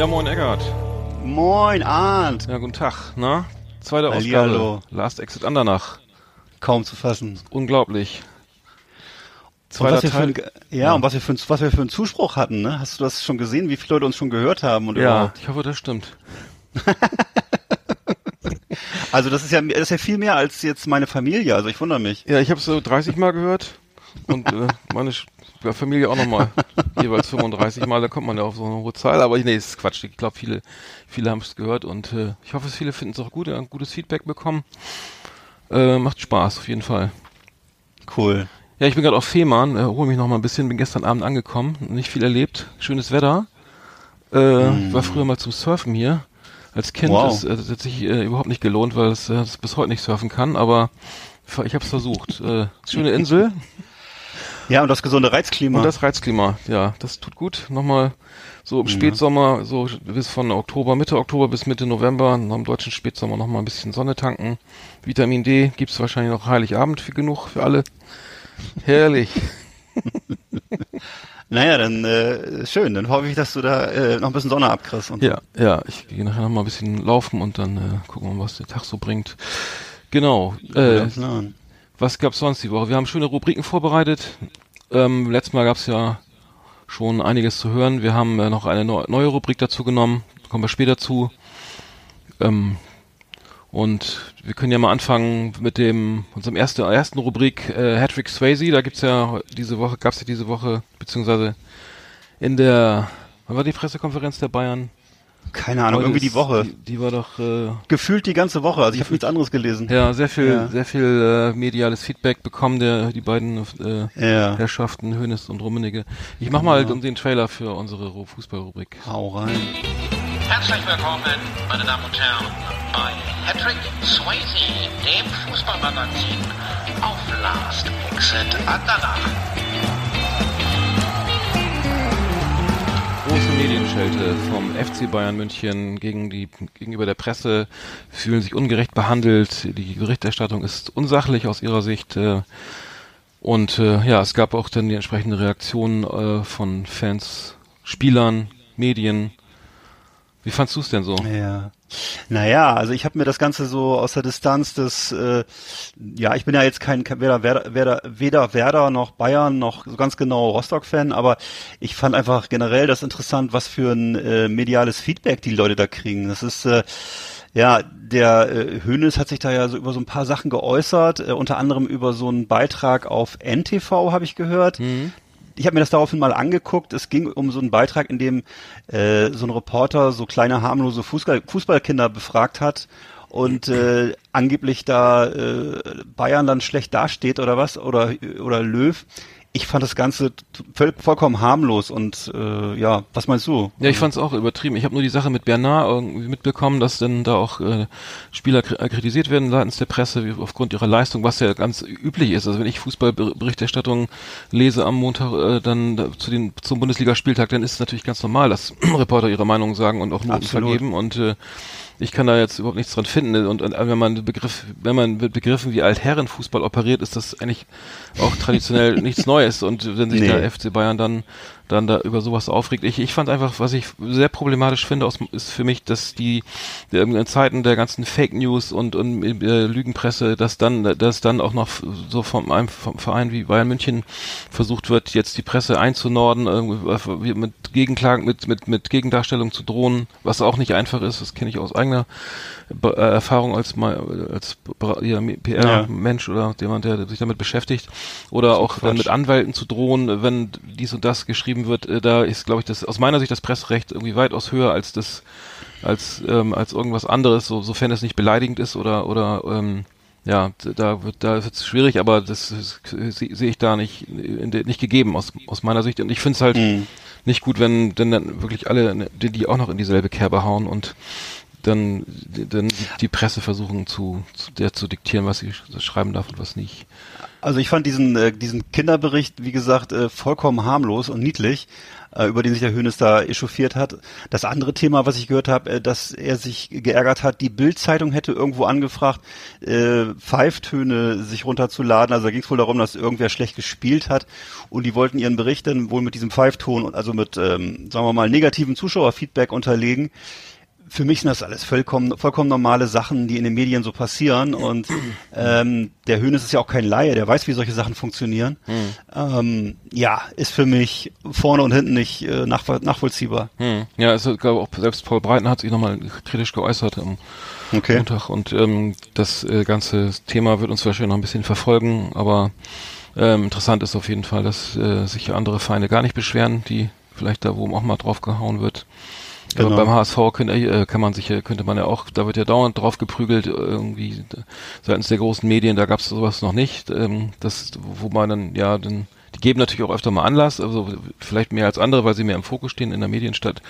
Ja, moin Eggert. Moin, Arndt. Ja, guten Tag. Na? Zweite. Ausgabe. Last Exit Andernach. Kaum zu fassen. Unglaublich. Zweiter Teil. ein, ja, und was wir, für was wir für einen Zuspruch hatten, ne? Hast du das schon gesehen, wie viele Leute uns schon gehört haben? Und Ja, überhaupt? ich hoffe, das stimmt. Also das ist ja, das ist ja viel mehr als jetzt meine Familie, also ich wundere mich. Ja, ich habe es so 30 Mal gehört und äh, meine Sch- Familie auch nochmal jeweils 35 Mal. Da kommt man ja auf so eine hohe Zahl. Aber nee, ist Quatsch. Ich glaube, viele, viele haben es gehört und äh, ich hoffe, viele finden es auch gut, ein gutes Feedback bekommen. Äh, macht Spaß auf jeden Fall. Cool. Ja, ich bin gerade auf Fehmarn, äh, hole mich noch mal ein bisschen, bin gestern Abend angekommen, nicht viel erlebt, schönes Wetter. Äh, ich war früher mal zum Surfen hier. Als Kind Wow. ist, äh, das hat sich äh, überhaupt nicht gelohnt, weil es äh, das bis heute nicht surfen kann, aber ich habe es versucht. Äh, schöne Insel Ja, und das gesunde Reizklima. und das Reizklima, ja, das tut gut. Nochmal so im Spätsommer, so bis von Oktober, Mitte Oktober bis Mitte November, noch im deutschen Spätsommer noch mal ein bisschen Sonne tanken. Vitamin D gibt's wahrscheinlich noch Heiligabend für genug für alle. Herrlich. naja, dann äh, schön. Dann hoffe ich, dass du da äh, noch ein bisschen Sonne abkriegst. Und Ja, ja, ich gehe nachher noch mal ein bisschen laufen und dann äh, gucken wir mal, was der Tag so bringt. Genau. Äh, was gab's sonst die Woche? Wir haben schöne Rubriken vorbereitet. Ähm, letztes Mal gab's ja schon einiges zu hören. Wir haben äh, noch eine neu neue Rubrik dazu genommen. Kommen wir später zu. Ähm, und wir können ja mal anfangen mit dem unserem ersten ersten Rubrik äh, Hattrick Swayze. Da gibt's ja diese Woche gab's ja diese Woche beziehungsweise in der wann war die Pressekonferenz der Bayern? Keine Ahnung, Heute irgendwie die Woche. Die, die war doch äh, Gefühlt die ganze Woche. Also ich habe nichts anderes gelesen. ja sehr viel Ja. sehr viel äh, mediales Feedback bekommen der die beiden äh, Ja. Herrschaften Hönes und Rummenigge. Ich mach mal den Trailer für unsere Ru- Fußballrubrik. Hau rein. Herzlich willkommen, meine Damen und Herren, bei Patrick Swayze, dem Fußballmagazin auf Last Exit Andernach. Medienschelte vom FC Bayern München gegen die, gegenüber der Presse fühlen sich ungerecht behandelt. Die Berichterstattung ist unsachlich aus ihrer Sicht. Äh, und äh, ja, es gab auch dann die entsprechende Reaktion äh, von Fans, Spielern, Medien. Wie fandst du es denn so? Ja. Naja, also ich habe mir das Ganze so aus der Distanz des, äh, ja, ich bin ja jetzt kein weder Werder, weder, Werder noch Bayern noch so ganz genau Rostock-Fan, aber ich fand einfach generell das interessant, was für ein äh, mediales Feedback die Leute da kriegen. Das ist äh, ja, der äh, Hönes hat sich da ja so über so ein paar Sachen geäußert, äh, unter anderem über so einen Beitrag auf NTV, habe ich gehört. Ich habe mir das daraufhin mal angeguckt. Es ging um so einen Beitrag, in dem äh, so ein Reporter so kleine harmlose Fußball Fußballkinder befragt hat und äh, angeblich da äh, Bayern dann schlecht dasteht oder was oder oder Löw. Ich fand das Ganze voll, vollkommen harmlos und äh, ja, was meinst du? Ja, ich fand's auch übertrieben. Ich habe nur die Sache mit Bernard irgendwie mitbekommen, dass dann da auch äh, Spieler äh, kritisiert werden seitens der Presse wie aufgrund ihrer Leistung, was ja ganz üblich ist. Also wenn ich Fußballberichterstattung lese am Montag äh, dann da, zu den zum Bundesligaspieltag, dann ist es natürlich ganz normal, dass Reporter ihre Meinung sagen und auch Noten Absolut. vergeben und äh, ich kann da jetzt überhaupt nichts dran finden und, und wenn man Begriff, wenn man mit Begriffen wie Altherrenfußball operiert, ist das eigentlich auch traditionell nichts Neues und wenn sich Nee. der FC Bayern dann dann da über sowas aufregt. Ich, ich fand einfach, was ich sehr problematisch finde, aus, ist für mich, dass die in Zeiten der ganzen Fake News und, und äh, Lügenpresse, dass dann, dass dann auch noch so vom einem vom Verein wie Bayern München versucht wird, jetzt die Presse einzunorden, irgendwie mit Gegenklagen, mit, mit, mit Gegendarstellung zu drohen, was auch nicht einfach ist. Das kenne ich aus eigener Be- äh, Erfahrung als mal als ja, PR-Mensch oder jemand, der sich damit beschäftigt. Oder auch dann mit Anwälten zu drohen, wenn dies und das geschrieben betrieben wird, äh, da ist, glaube ich, das aus meiner Sicht das Presserecht irgendwie weitaus höher als das als ähm, als irgendwas anderes, so, sofern es nicht beleidigend ist oder oder ähm, ja, da wird da wird es schwierig, aber das ist- sehe sehe ich da nicht der, nicht gegeben aus aus meiner Sicht und ich finde es halt Mhm. nicht gut, wenn denn dann wirklich alle die, die auch noch in dieselbe Kerbe hauen und dann dann die, Presse versuchen zu, zu der zu diktieren, was sie sch- schreiben darf und was nicht. Also ich fand diesen, äh, diesen Kinderbericht, wie gesagt, äh, vollkommen harmlos und niedlich, äh, über den sich der Hönes da echauffiert hat. Das andere Thema, was ich gehört habe, äh, dass er sich geärgert hat, die Bild-Zeitung hätte irgendwo angefragt, äh, Pfeiftöne sich runterzuladen. Also da ging es wohl darum, dass irgendwer schlecht gespielt hat und die wollten ihren Bericht dann wohl mit diesem Pfeifton also mit, ähm, sagen wir mal, negativen Zuschauerfeedback unterlegen. Für mich sind das alles vollkommen, vollkommen normale Sachen, die in den Medien so passieren. Und ähm, der Hönes ist ja auch kein Laie, der weiß, wie solche Sachen funktionieren. Ähm, ja, ist für mich vorne und hinten nicht äh, nachvoll nachvollziehbar. Hm. Ja, es gab auch selbst Paul Breiten hat sich nochmal kritisch geäußert am Okay. Montag und ähm, das äh, ganze Thema wird uns wahrscheinlich noch ein bisschen verfolgen, aber ähm, interessant ist auf jeden Fall, dass äh, sich andere Feinde gar nicht beschweren, die vielleicht da wo auch mal drauf gehauen wird. Genau. Aber beim HSV könnte, äh, kann man sich, ja- könnte man ja auch, da wird ja dauernd drauf geprügelt, äh, irgendwie äh, seitens der großen Medien, da gab es sowas noch nicht. Ähm, das, wo man dann, ja, dann, die geben natürlich auch öfter mal Anlass, also vielleicht mehr als andere, weil sie mehr im Fokus stehen in der Medienstadt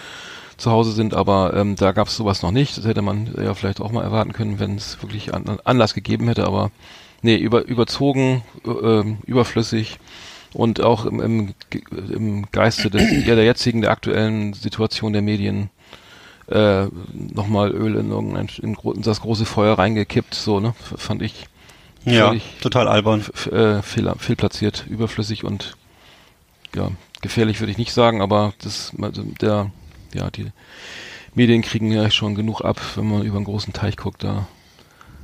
zu Hause sind, aber ähm, da gab es sowas noch nicht. Das hätte man ja vielleicht auch mal erwarten können, wenn es wirklich an, Anlass gegeben hätte, aber nee, über, überzogen, äh, ähm, überflüssig und auch im, im, im Geiste des, ja, der jetzigen, der aktuellen Situation der Medien äh, nochmal Öl in irgendein in, in das große Feuer reingekippt, so, ne? F- Fand ich Ja, total albern. äh, fehl, fehlplatziert, überflüssig und ja, gefährlich würde ich nicht sagen, aber das der ja, die Medien kriegen ja schon genug ab, wenn man über einen großen Teich guckt, da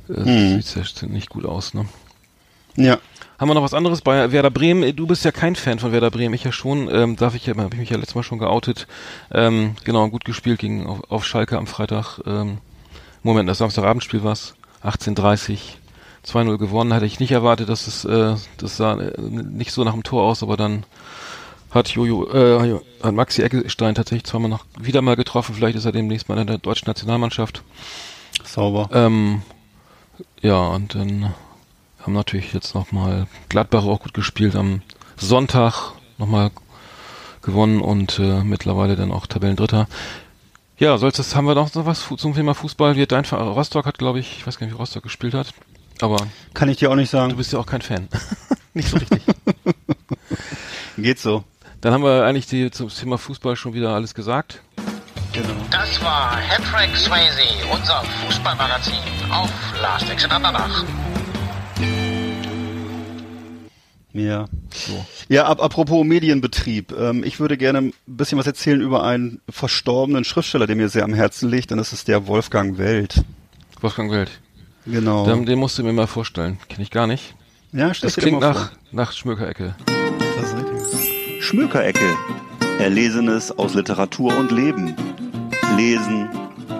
äh, Mhm. sieht's ja nicht gut aus, ne? Ja. Haben wir noch was anderes bei Werder Bremen? Du bist ja kein Fan von Werder Bremen, ich ja schon. Ähm, darf ich ja, habe ich mich ja letztes Mal schon geoutet. Ähm, genau, gut gespielt gegen auf, auf Schalke am Freitag. Ähm, Moment, das Samstagabendspiel war's. 18:30, 2-0 gewonnen. Hatte ich nicht erwartet, dass es äh, das sah äh, nicht so nach dem Tor aus, aber dann hat Jojo, äh, hat Maxi Eckestein tatsächlich zweimal noch wieder mal getroffen. Vielleicht ist er demnächst mal in der deutschen Nationalmannschaft. Sauber. Ähm, ja, und dann haben natürlich jetzt nochmal Gladbach auch gut gespielt am Sonntag nochmal gewonnen und äh, mittlerweile dann auch Tabellendritter. Ja, soll's das, haben wir noch so was zum Thema Fußball? Wird dein Verein, Rostock hat, glaube ich, ich weiß gar nicht, wie Rostock gespielt hat, aber Kann ich dir auch nicht du sagen. bist ja auch kein Fan. nicht so richtig. Geht so. Dann haben wir eigentlich die, zum Thema Fußball schon wieder alles gesagt. Genau. Das war Hattrick Swayze, unser Fußballmagazin auf Last Exit Andernach. Ja. So. Ja, ab, apropos Medienbetrieb. Ähm, ich würde gerne ein bisschen was erzählen über einen verstorbenen Schriftsteller, der mir sehr am Herzen liegt, und das ist der Wolfgang Welt. Wolfgang Welt. Genau. Den, den musst du mir mal vorstellen. Kenne ich gar nicht. ja, Das klingt nach, vor. nach Schmökerecke. Das ist richtig. Schmökerecke. Erlesenes aus Literatur und Leben. Lesen,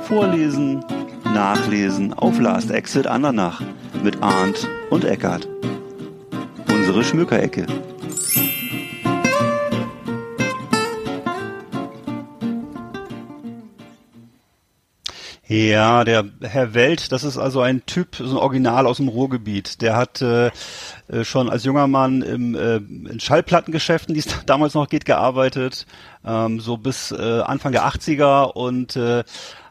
vorlesen, nachlesen auf Last Exit Andernach mit Arndt und Eckart. Unsere Schmökerecke. Ja, der Herr Welt, das ist also ein Typ, so ein Original aus dem Ruhrgebiet. Der hat äh, äh, schon als junger Mann im, äh, in Schallplattengeschäften, die es damals noch geht, gearbeitet, ähm, so bis äh, Anfang der 80er und äh,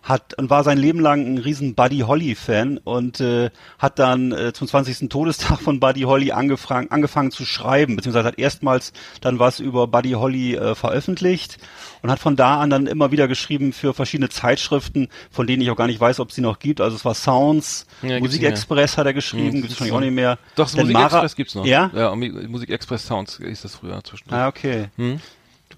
hat und war sein Leben lang ein riesen Buddy Holly Fan und äh, hat dann äh, zum 20. Todestag von Buddy Holly angefangen angefangen zu schreiben, beziehungsweise hat erstmals dann was über Buddy Holly äh, veröffentlicht und hat von da an dann immer wieder geschrieben für verschiedene Zeitschriften, von denen ich auch gar nicht weiß, ob es sie noch gibt. Also es war Sounds, Ja, gibt's Musik nicht mehr. Express hat er geschrieben, Hm, gibt es gibt's wahrscheinlich auch nicht mehr. Doch, das Denn Musik Mara- Express gibt's noch. Ja? Ja, und Mi- Musik Express Sounds ist das früher zwischendurch. Ah, okay. Hm?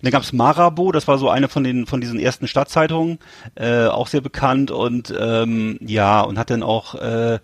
Dann gab's Marabo, das war so eine von den von diesen ersten Stadtzeitungen, äh, auch sehr bekannt und ähm, ja und hat dann auch äh,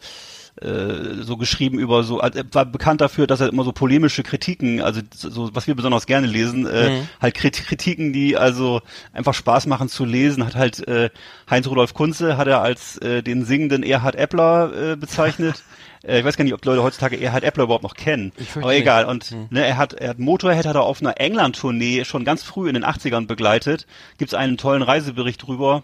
äh, so geschrieben über so, also er war bekannt dafür, dass er immer so polemische Kritiken, also so was wir besonders gerne lesen, äh, halt Krit- Kritiken, die also einfach Spaß machen zu lesen, hat halt äh, Heinz Rudolf Kunze hat er als äh, den singenden Erhard Eppler äh, bezeichnet. Äh, Ich weiß gar nicht, ob Leute heutzutage Erhard Eppler überhaupt noch kennen. Aber egal. Und ne, er hat, er hat Motorhead hat er auf einer England-Tournee schon ganz früh in den 80ern begleitet. Gibt's einen tollen Reisebericht drüber.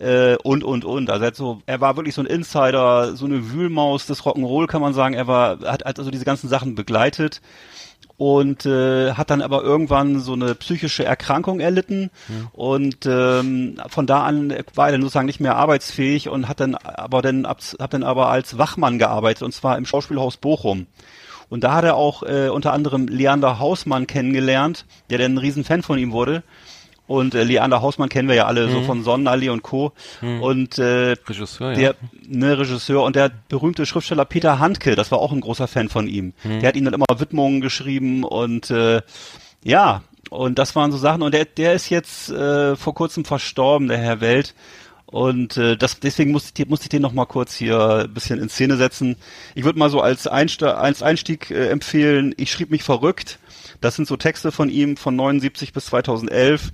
Äh, und, und, und. Also er, so, er war wirklich so ein Insider, so eine Wühlmaus des Rock'n'Roll, kann man sagen. Er war, hat, hat also diese ganzen Sachen begleitet und äh, hat dann aber irgendwann so eine psychische Erkrankung erlitten und ähm, von da an war er dann sozusagen nicht mehr arbeitsfähig und hat dann aber dann hat dann aber als Wachmann gearbeitet und zwar im Schauspielhaus Bochum. Und da hat er auch äh, unter anderem Leander Hausmann kennengelernt, der dann ein Riesenfan von ihm wurde. Und äh, Leander Hausmann kennen wir ja alle so von Sonnenallee und Co. Und äh, Regisseur, ja. der ne, Regisseur und der berühmte Schriftsteller Peter Handke, das war auch ein großer Fan von ihm. Der hat ihm dann immer Widmungen geschrieben und äh, ja, und das waren so Sachen und der, der ist jetzt äh, vor kurzem verstorben, der Herr Welt. Und äh, das, deswegen musste ich, den- musste ich den noch mal kurz hier ein bisschen in Szene setzen. Ich würde mal so als, Einste als Einstieg äh, empfehlen, ich schrieb mich verrückt. Das sind so Texte von ihm von 79 bis 2011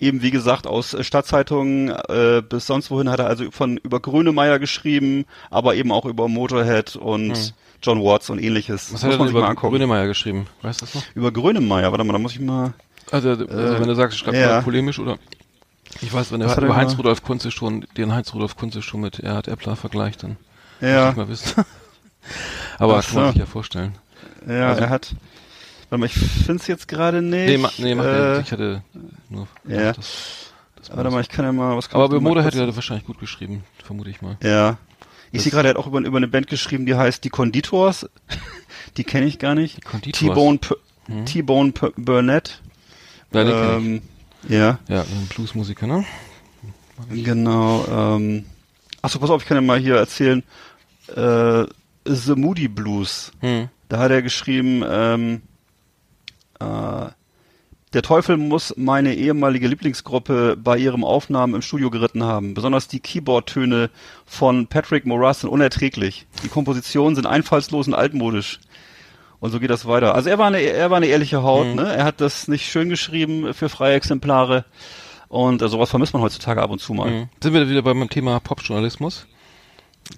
eben wie gesagt aus äh, Stadtzeitungen äh, bis sonst wohin hat er also von über Grönemeyer geschrieben, aber eben auch über Motorhead und John Watts und ähnliches. Was Muss hat er denn über. Grönemeyer geschrieben? Weißt du das noch? Über Grönemeyer, warte mal, da muss ich mal. Also, also wenn du sagst, schreib ja. mal polemisch oder ich weiß, wenn er hat er über Heinz? Rudolf Kunze schon, den Heinz Rudolf Kunze schon mit Erhard Eppler vergleicht, dann Ja, muss ich mal wissen. Aber Ach kann man sich ja vorstellen. ja, also- er hat. Warte mal, ich find's jetzt gerade nicht. Nee, ma, nee mach äh, nicht. Ich hatte nur ja. das, das Warte mal, ich kann ja mal was. Aber kurz- hat er wahrscheinlich gut geschrieben, vermute ich mal. Ja. Ich Das- sehe gerade, er hat auch über, über eine Band geschrieben, die heißt Die Konditors. die kenne ich gar nicht. Conditors. T-Bone P- T-Bone Burnett. Ja, ähm, ja. ja, ein Bluesmusiker, ne? Genau. Ähm, achso, pass auf, ich kann ja mal hier erzählen. Äh, The Moody Blues. Hm. Da hat er geschrieben, ähm, äh, der Teufel muss meine ehemalige Lieblingsgruppe bei ihrem Aufnahmen im Studio geritten haben. Besonders die Keyboard-Töne von Patrick Moraz sind unerträglich. Die Kompositionen sind einfallslos und altmodisch. Und so geht das weiter. Also er war eine, er war eine ehrliche Haut, Mhm. ne? Er hat das nicht schön geschrieben für freie Exemplare. Und äh, sowas vermisst man heutzutage ab und zu mal. Mhm. Sind wir wieder beim Thema Popjournalismus?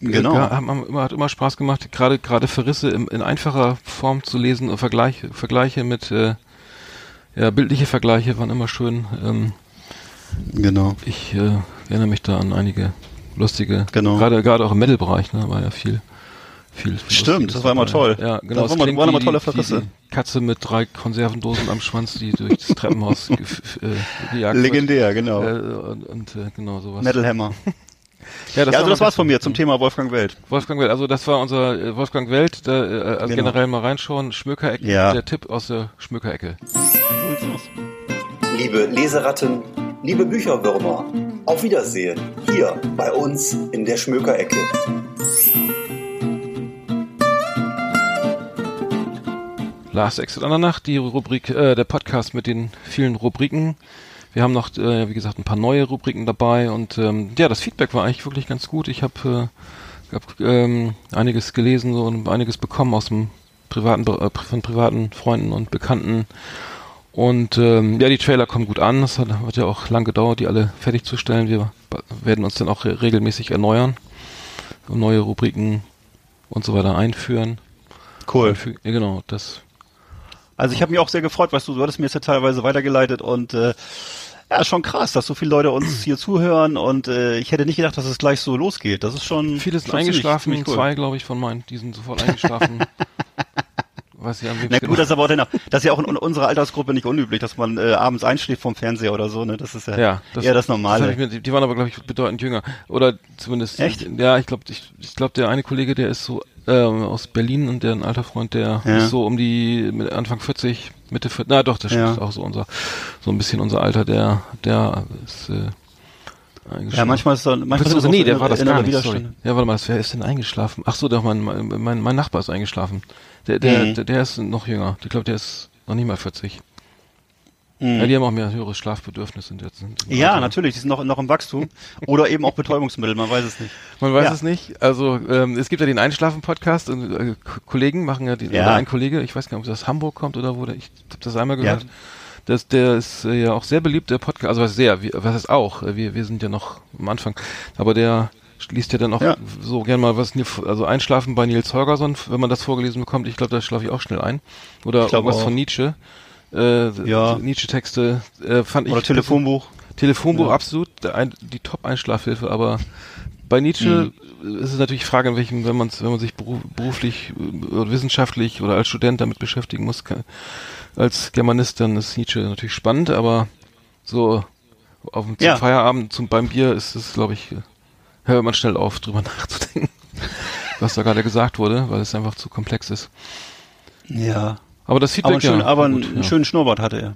Genau. Ja, hat, man immer, hat immer Spaß gemacht, gerade gerade Verrisse in, in einfacher Form zu lesen und Vergleiche, Vergleiche mit äh, ja, bildliche Vergleiche waren immer schön. Ähm, Genau. ich äh, erinnere mich da an einige lustige, Genau. gerade gerade auch im Metal-Bereich, ne, war ja viel, viel. viel Stimmt, das war immer toll. Ja, genau. waren es immer- klingt waren immer tolle Verrisse. Katze mit drei Konservendosen am Schwanz, die durch das Treppenhaus äh, gejagt wird. Legendär, genau. Äh, und und äh, genau sowas. Metal Hammer. Ja, ja, also war das war's von mir zum Thema Wolfgang Welt. Wolfgang Welt, also das war unser äh, Wolfgang Welt, da, äh, also Genau. generell mal reinschauen, Schmökerecke, Ja. der Tipp aus der Schmökerecke. Liebe Leseratten, liebe Bücherwürmer, auf Wiedersehen hier bei uns in der Schmökerecke. Last Exit an der Nacht, die Rubrik, äh, der Podcast mit den vielen Rubriken. Wir haben noch, äh, wie gesagt, ein paar neue Rubriken dabei und ähm, ja, das Feedback war eigentlich wirklich ganz gut. Ich habe äh, hab, ähm, einiges gelesen so, und einiges bekommen aus dem privaten, äh, von privaten Freunden und Bekannten. Und ähm, ja, die Trailer kommen gut an. Es hat, hat ja auch lang gedauert, die alle fertigzustellen. Wir werden uns dann auch re regelmäßig erneuern und neue Rubriken und so weiter einführen. Cool. Einfü- Ja, genau, das Also ich habe mich auch sehr gefreut, weißt du, du hattest mir jetzt ja teilweise weitergeleitet und äh, ja, schon krass, dass so viele Leute uns hier zuhören und äh, ich hätte nicht gedacht, dass es gleich so losgeht. Das ist schon Viele sind schon ziemlich- eingeschlafen, ziemlich cool. zwei, glaube ich, von meinen, die sind sofort eingeschlafen. Ich an wem Na gut, genau- das ist aber auch dennoch, das ist ja auch in unserer Altersgruppe nicht unüblich, dass man äh, abends einschläft vom Fernseher oder so, ne? Das ist ja, ja, eher das Normale. ich mir, die, die waren aber, glaube ich, bedeutend jünger. Oder zumindest. Echt? Ja, ich glaube, ich, ich glaube, der eine Kollege, der ist so ähm, aus Berlin und der ein alter Freund, der Ja. ist so um die Anfang 40, Mitte 40, na doch, das Ja. ist auch so unser, so ein bisschen unser Alter, der, der ist äh. Ja, manchmal ist da, manchmal ist nee, der war das gar nicht, sorry. Ja, warte mal, wer ist denn eingeschlafen? Ach so, doch, mein, mein, mein Nachbar ist eingeschlafen. Der, der, Mhm. der, der ist noch jünger. Ich glaube, der ist noch nicht mal 40. Ja, die haben auch mehr höheres Schlafbedürfnis sind jetzt. Sind Ja, Alter. natürlich, die sind noch, noch im Wachstum. Oder eben auch Betäubungsmittel, man weiß es nicht. Man weiß Ja. es nicht. Also ähm, es gibt ja den Einschlafen-Podcast und äh, Kollegen machen ja, die, Ja. oder ein Kollege, ich weiß gar nicht, ob das aus Hamburg kommt oder wo, ich habe das einmal Ja. Das, der ist äh, ja auch sehr beliebt, der Podcast, also was sehr, was ist auch, äh, wir, wir sind ja noch am Anfang, aber der liest ja dann auch Ja. so gern mal was, also Einschlafen bei Nils Holgersson, wenn man das vorgelesen bekommt, ich glaube, da schlafe ich auch schnell ein. Oder irgendwas auch. von Nietzsche. Äh, Ja. Nietzsche-Texte äh, fand ich Oder Telefonbuch. Telefonbuch Ja. absolut ein, die Top-Einschlafhilfe, aber bei Nietzsche Mhm. ist es natürlich die Frage, in welchem, wenn man wenn man sich beru- beruflich äh, oder wissenschaftlich oder als Student damit beschäftigen muss, kann, als Germanist, dann ist Nietzsche natürlich spannend, aber so auf dem Ja. Feierabend zum beim Bier ist es, glaube ich, hört man schnell auf, drüber nachzudenken, was da gerade gesagt wurde, weil es einfach zu komplex ist. Ja. Aber das Feedback Aber, schönen, ja, aber gut, einen ja. schönen Schnurrbart hatte er.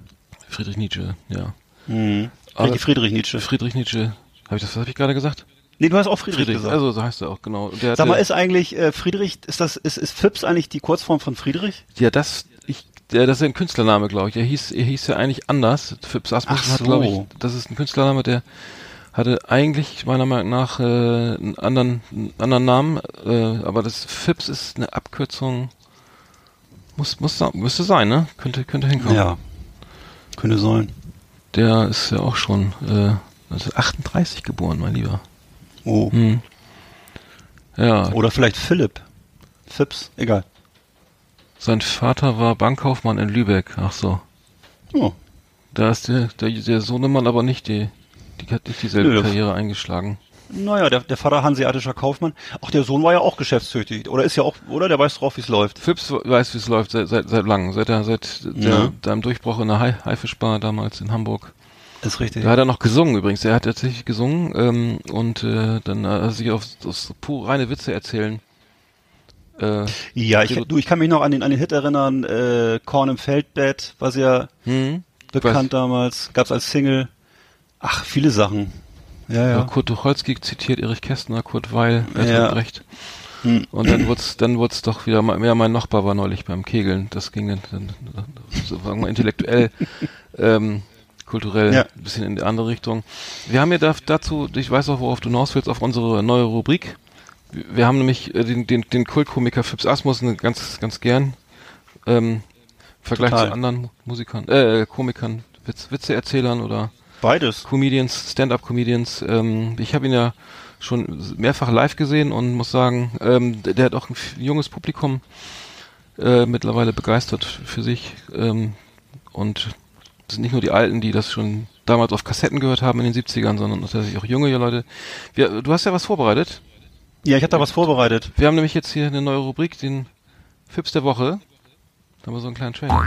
Friedrich Nietzsche, ja. Mhm. Aber- Friedrich Nietzsche. Friedrich Nietzsche, habe ich das, was habe ich gerade gesagt? Nee, du hast auch Friedrich, Friedrich, gesagt. also so heißt er auch, genau. Sag mal, ist eigentlich äh, Friedrich, ist das, ist, ist Fips eigentlich die Kurzform von Friedrich? Ja, das, der, das ist ein Künstlername, glaube ich. Er hieß, er hieß ja eigentlich anders. Phipps Asmussen Ach hat, so. glaube ich, das ist ein Künstlername, der hatte eigentlich meiner Meinung nach äh, einen anderen, einen anderen Namen, äh, aber das Phipps ist eine Abkürzung. Muss, muss, müsste sein, ne? Könnte, könnte hinkommen. Ja. Könnte sein. Der ist ja auch schon äh, 1938 geboren, mein Lieber. Oh. Hm. Ja, Oder vielleicht Philipp. Fips, egal. Sein Vater war Bankkaufmann in Lübeck. Ach so. Oh. Da ist der, der, der Sohnemann aber nicht die, die hat nicht dieselbe Nö, das- Karriere eingeschlagen. Naja, der, der Vater hanseatischer Kaufmann. Auch der Sohn war ja auch geschäftstüchtig. Oder ist ja auch, oder? Der weiß drauf, wie es läuft. Phipps weiß, wie es läuft seit, seit, seit langem, seit er, seit der, Ja. deinem Durchbruch in der Hai- Haifischbar damals in Hamburg. Ist richtig. Da hat er noch gesungen übrigens. Er hat tatsächlich gesungen ähm, und äh, dann hat er sich auf, auf pure reine Witze erzählen. Äh, Ja, ich, du, ich kann mich noch an den, an den Hit erinnern, äh, Korn im Feldbett, war sehr hm? bekannt damals, gab's als Single. Ach, viele Sachen. Ja, Ja. ja. Kurt Tucholsky zitiert Erich Kästner, Kurt Weil, Bertolt Ja. Brecht. Hm. Und dann wurd's, dann wurd's doch wieder mal, ja, mein Nachbar war neulich beim Kegeln. Das ging dann, dann so sagen wir intellektuell, ähm, kulturell Ja. ein bisschen in die andere Richtung. Wir haben ja da, dazu, ich weiß auch, worauf du hinaus willst, auf unsere neue Rubrik. Wir haben nämlich äh, den, den, den Kultkomiker Phipps Asmussen ganz, ganz gern. Ähm, im Vergleich Total. zu anderen Musikern, äh, Komikern, Witz, Witzeerzählern oder Beides. Comedians, Stand-up-Comedians. Ähm, ich habe ihn ja schon mehrfach live gesehen und muss sagen, ähm, der, der hat auch ein junges Publikum äh, mittlerweile begeistert für sich. Ähm, und das sind nicht nur die Alten, die das schon damals auf Kassetten gehört haben in den 70ern, sondern tatsächlich auch junge Leute. Wir, du hast ja was vorbereitet. Ja, ich habe da was vorbereitet. Wir haben nämlich jetzt hier eine neue Rubrik, den Fips der Woche. Da haben wir so einen kleinen Trailer.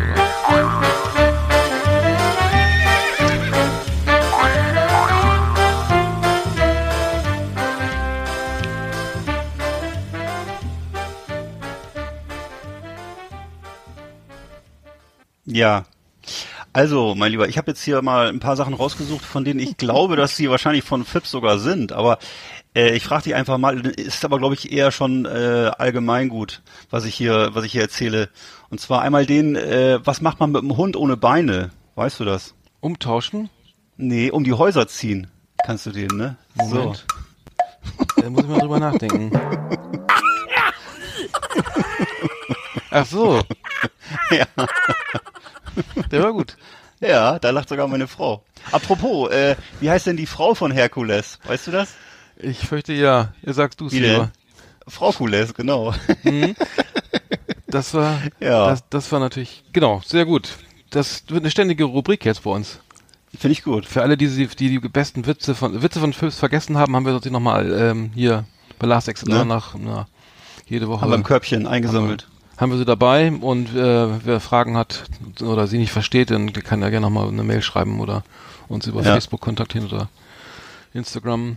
Ja. Also, mein Lieber, ich habe jetzt hier mal ein paar Sachen rausgesucht, von denen ich glaube, dass sie wahrscheinlich von Fips sogar sind. Aber äh, ich frage dich einfach mal, ist aber glaube ich eher schon äh, allgemeingut, was ich hier, was ich hier erzähle. Und zwar einmal den, äh, was macht man mit einem Hund ohne Beine? Weißt du das? Umtauschen. Nee, um die Häuser ziehen. Kannst du den, ne? Moment. Da muss ich mal drüber nachdenken. Ach so. Ja. Der war gut. So. Ja, da lacht sogar meine Frau. Apropos, äh, wie heißt denn die Frau von Herkules? Weißt du das? Ich fürchte ja. Ihr sagst du es lieber. Frau Kules, genau. Das war, Ja. das, das war natürlich, genau, sehr gut. Das wird eine ständige Rubrik jetzt bei uns. Finde ich gut. Für alle, die die, die, besten Witze von Witze von Philips vergessen haben, haben wir natürlich nochmal ähm, hier bei Last Exit Ne? nach na, jede Woche Haben wir im Körbchen eingesammelt. haben wir sie dabei und äh, wer Fragen hat oder sie nicht versteht, dann kann er gerne nochmal eine Mail schreiben oder uns über Ja. Facebook kontaktieren oder Instagram.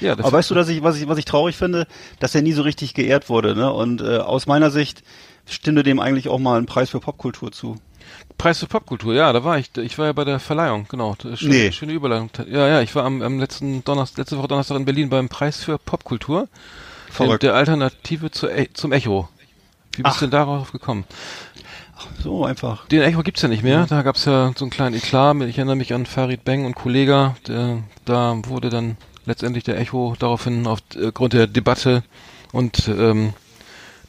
Ja, das Aber weißt du, dass ich, was ich, was ich traurig finde, dass er nie so richtig geehrt wurde, ne? Und äh, aus meiner Sicht stünde dem eigentlich auch mal ein Preis für Popkultur zu. Preis für Popkultur, ja, da war ich. Ich war ja bei der Verleihung, genau. Schöne, Nee. schöne Überleitung. Ja, ja, ich war am, am letzten Donnerstag, letzte Woche Donnerstag in Berlin beim Preis für Popkultur. Verrückt. Der, der Alternative zu, E- zum Echo. Wie bist Ach. du denn darauf gekommen? So einfach. Den Echo gibt's ja nicht mehr. Da gab's ja so einen kleinen Eklat. Ich erinnere mich an Farid Beng und Kollega. Der, da wurde dann letztendlich der Echo daraufhin aufgrund der Debatte und ähm,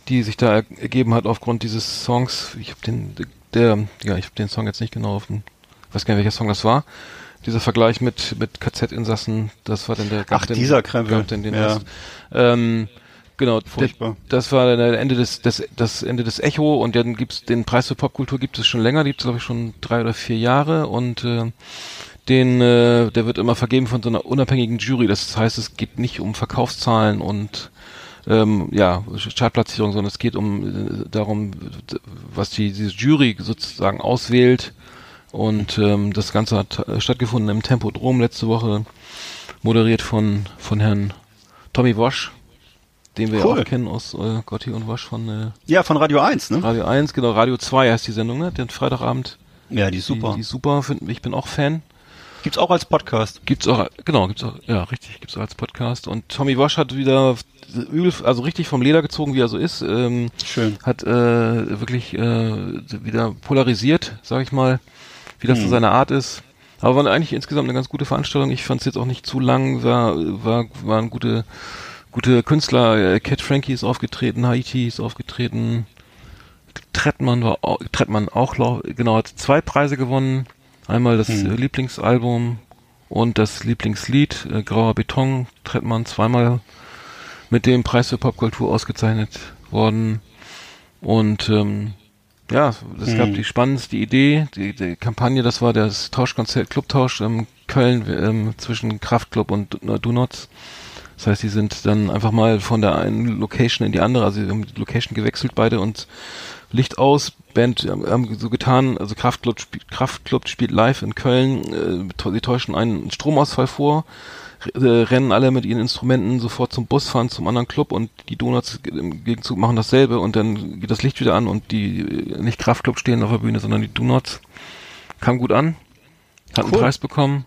die sich da er- ergeben hat aufgrund dieses Songs. Ich habe den, der, ja, ich habe den Song jetzt nicht genau auf dem, weiß gar nicht welcher Song das war. Dieser Vergleich mit mit KZ-Insassen, das war dann der. Ach, den, dieser Krempel. Den, den Ja. Ähm, genau. Furchtbar. Der, das war dann der Ende des, des das Ende des Echo und dann gibt's den Preis für Popkultur gibt es schon länger, die gibt's glaube ich schon drei oder vier Jahre und äh, den äh, der wird immer vergeben von so einer unabhängigen Jury. Das heißt, es geht nicht um Verkaufszahlen und ähm, ja Chartplatzierung, sondern es geht um äh, darum, was die diese Jury sozusagen auswählt und ähm, das Ganze hat äh, stattgefunden im Tempodrom letzte Woche, moderiert von von Herrn Tommy Wosch, den wir Cool. ja auch kennen aus äh, Gotti und Wosch von äh, Ja, von Radio 1, ne? Radio 1, genau, Radio 2 heißt die Sendung, ne? Den Freitagabend. Ja, die ist super. Die, die ist super, find, ich bin auch Fan. Gibt's auch als Podcast. Gibt's auch, genau, gibt's auch, ja, richtig, gibt's auch als Podcast. Und Tommy Wasch hat wieder übel, also richtig vom Leder gezogen, wie er so ist. Ähm, Schön. hat äh, wirklich äh, wieder polarisiert, sag ich mal, wie das so seine Art ist. Aber war eigentlich insgesamt eine ganz gute Veranstaltung. Ich fand es jetzt auch nicht zu lang, war, war, waren gute, gute Künstler. Äh, Cat Frankie ist aufgetreten, Haiti ist aufgetreten, Trettmann war au- Trettmann auch genau hat zwei Preise gewonnen. Einmal das äh, Lieblingsalbum und das Lieblingslied äh, Grauer Beton. Trettmann zweimal mit dem Preis für Popkultur ausgezeichnet worden. Und ähm, ja, es gab die spannendste Idee, die, die Kampagne, das war das Tauschkonzert, Clubtausch in Köln ähm, zwischen Kraftklub und Do- Donuts. Das heißt, die sind dann einfach mal von der einen Location in die andere, also haben die Location gewechselt beide und Licht aus, Band haben so getan, also Kraftklub, spielt- Kraftklub spielt live in Köln, äh, sie täuschen einen Stromausfall vor, äh, rennen alle mit ihren Instrumenten sofort zum Bus, fahren zum anderen Club und die Donuts im Gegenzug machen dasselbe und dann geht das Licht wieder an und die äh, nicht Kraftklub stehen auf der Bühne, sondern die Donuts. Kam gut an, hat einen Cool. Preis bekommen.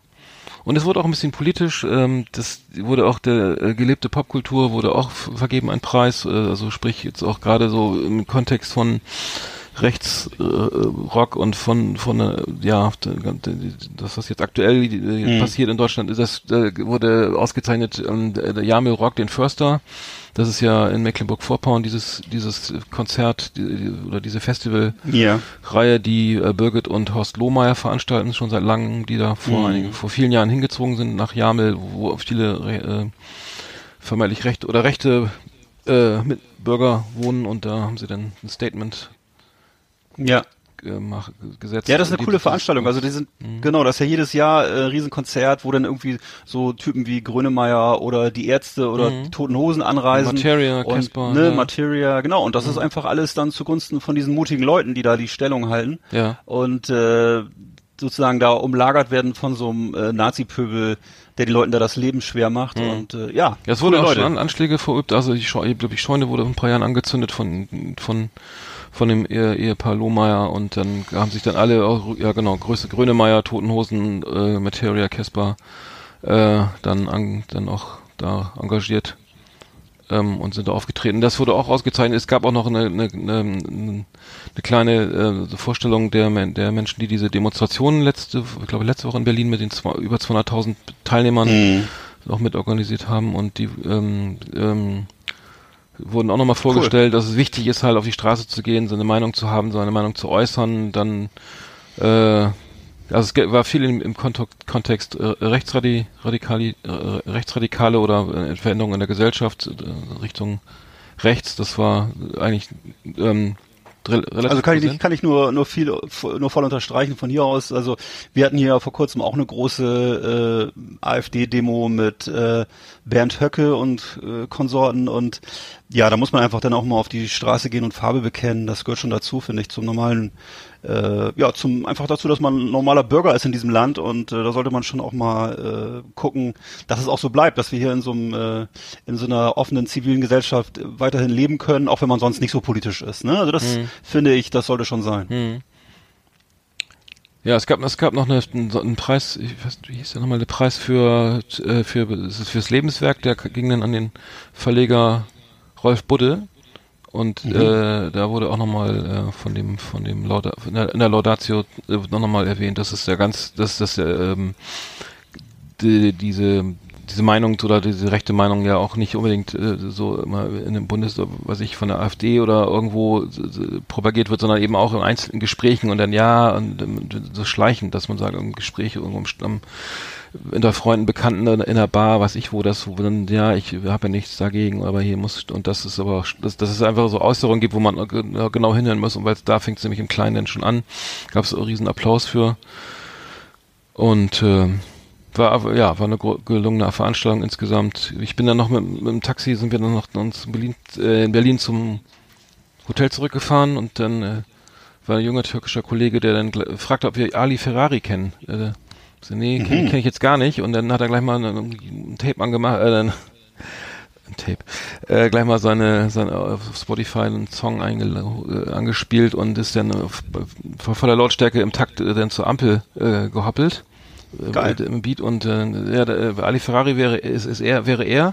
Und es wurde auch ein bisschen politisch, ähm, das wurde auch der äh, gelebte Popkultur wurde auch vergeben ein Preis, äh, also sprich jetzt auch gerade so im Kontext von Rechtsrock äh, Rock und von von äh, ja das was jetzt aktuell äh, passiert in Deutschland ist das äh, wurde ausgezeichnet ähm, der Jamil Rock den Förster. Das ist ja in Mecklenburg-Vorpommern dieses dieses Konzert die, die, oder diese Festival Ja. Reihe, die äh, Birgit und Horst Lohmeier veranstalten, schon seit langem, die da vor, einigen, vor vielen Jahren hingezogen sind nach Jamel, wo viele äh, vermeintlich rechte oder rechte äh, mit Bürger wohnen und da haben sie dann ein Statement Ja. gemacht, gesetzt. Ja, das ist eine coole Veranstaltung. Also die sind, genau, das ist ja jedes Jahr äh, Riesenkonzert, wo dann irgendwie so Typen wie Grönemeyer oder die Ärzte oder die Toten Hosen anreisen. Materia, und, Casper, ne, ja. Materia, genau. Und das ist einfach alles dann zugunsten von diesen mutigen Leuten, die da die Stellung halten. Ja. Und äh, sozusagen da umlagert werden von so einem äh, Nazi-Pöbel, der den Leuten da das Leben schwer macht. Und äh, ja, Ja, es wurde coole auch Leute. schon An Anschläge verübt. Also ich glaube, die Scheune wurde vor ein paar Jahren angezündet von von von dem Ehe, Ehepaar Lohmeier und dann haben sich dann alle, auch, ja genau, Größe Grönemeyer, Totenhosen, äh, Materia, Casper, äh, dann an, dann auch da engagiert ähm, und sind da aufgetreten. Das wurde auch ausgezeichnet. Es gab auch noch eine, eine, eine, eine kleine äh, Vorstellung der, der Menschen, die diese Demonstrationen letzte, ich glaube letzte Woche in Berlin mit den zwei, über 200.000 Teilnehmern Mhm. auch mit organisiert haben und die ähm, ähm, wurden auch nochmal vorgestellt, dass es wichtig ist, halt auf die Straße zu gehen, seine Meinung zu haben, seine Meinung zu äußern, dann äh, also es war viel im, im Kontext äh, Rechtsradi Radikali, äh, Rechtsradikale oder äh, Veränderungen in der Gesellschaft äh, Richtung rechts, das war eigentlich ähm, re- relativ Also kann ich, präsent. kann ich nur, nur viel, nur voll unterstreichen von hier aus. Also wir hatten hier vor kurzem auch eine große äh, AfD-Demo mit äh, Bernd Höcke und äh, Konsorten und ja, da muss man einfach dann auch mal auf die Straße gehen und Farbe bekennen. Das gehört schon dazu, finde ich, zum normalen, äh, ja, zum einfach dazu, dass man ein normaler Bürger ist in diesem Land und äh, da sollte man schon auch mal äh, gucken, dass es auch so bleibt, dass wir hier in so einem, äh, in so einer offenen zivilen Gesellschaft weiterhin leben können, auch wenn man sonst nicht so politisch ist. Ne? Also das finde ich, das sollte schon sein. Ja, es gab, es gab noch eine, einen, Preis, ich weiß nicht, wie hieß der nochmal, der Preis für, äh, für, fürs Lebenswerk, der ging dann an den Verleger Rolf Budde. Und äh, da wurde auch nochmal äh, von dem, von dem Lauda in der, in der Laudatio äh, nochmal erwähnt, dass es ja ganz, dass das äh, ähm, die, diese diese Meinung oder diese rechte Meinung ja auch nicht unbedingt äh, so immer in dem Bundes, was ich von der AfD oder irgendwo so propagiert wird, sondern eben auch in einzelnen Gesprächen und dann ja und, ähm, so schleichend, dass man sagt, im Gespräch irgendwo am, am unter Freunden, Bekannten in, der Bar, weiß ich wo, das, wo dann, ja, ich habe ja nichts dagegen, aber hier muss, und das ist aber, dass, dass es einfach so Äußerungen gibt, wo man ge- genau hinhören muss, und weil da fängt es nämlich im Kleinen dann schon an, gab es riesen Applaus für. Und äh, war ja, war eine gelungene Veranstaltung insgesamt. Ich bin dann noch mit, mit dem Taxi, sind wir dann noch in Berlin, äh, in Berlin zum Hotel zurückgefahren und dann äh, war ein junger türkischer Kollege, der dann fragte, ob wir Ali Ferrari kennen. Äh, so, nee, Mhm. kenne kenn ich jetzt gar nicht. Und dann hat er gleich mal ein, ein Tape angemacht, äh, ein, Tape, äh, gleich mal seine, seine auf Spotify einen Song äh, angespielt und ist dann auf, vor voller Lautstärke im Takt äh, dann zur Ampel äh, gehoppelt. Äh, Geil. Im Beat und äh, ja, der, äh, Ali Ferrari wäre ist, ist er wäre er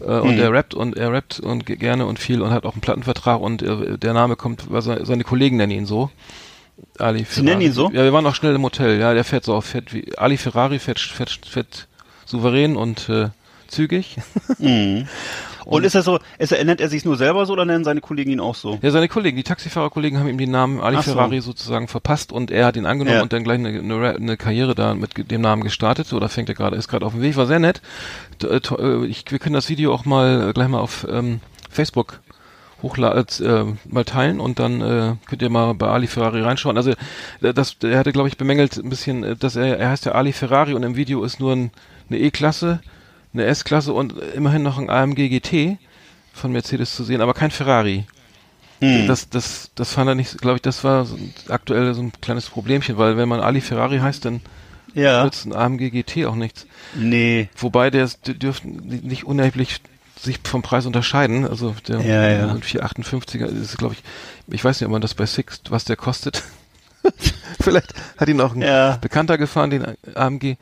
äh, und Mhm. er rappt und er rappt und ge- gerne und viel und hat auch einen Plattenvertrag und äh, der Name kommt, seine Kollegen nennen ihn so. Ali Sie nennen ihn so? Ja, wir waren auch schnell im Hotel. Ja, der fährt so auf fett wie Ali Ferrari fährt fährt, fährt souverän und äh, zügig. Mhm. Und ist er so, ist er, nennt er sich nur selber so oder nennen seine Kollegen ihn auch so? Ja, seine Kollegen, die Taxifahrerkollegen haben ihm den Namen Ali Ach so. Ferrari sozusagen verpasst und er hat ihn angenommen Ja. und dann gleich eine, eine, eine Karriere da mit dem Namen gestartet. Oder fängt er gerade, ist gerade auf dem Weg, war sehr nett. Äh, äh, Ich, wir können das Video auch mal äh, gleich mal auf ähm, Facebook hochladen, äh, mal teilen und dann äh, könnt ihr mal bei Ali Ferrari reinschauen. Also äh, das, er hatte, glaube ich, bemängelt ein bisschen, äh, dass er, er heißt ja Ali Ferrari und im Video ist nur ein, eine E-Klasse, eine S-Klasse und immerhin noch ein AMG GT von Mercedes zu sehen, aber kein Ferrari. Hm. Das, das, das fand er nicht, glaube ich, das war so ein, aktuell so ein kleines Problemchen, weil wenn man Ali Ferrari heißt, dann ja. nützt ein AMG GT auch nichts. Nee. Wobei der dürften nicht unerheblich sich vom Preis unterscheiden. Also der Ja, ja. 458er ist, glaube ich, ich weiß nicht, ob man das bei Six, was der kostet. Vielleicht hat ihn auch ein Ja. Bekannter gefahren, den AMG.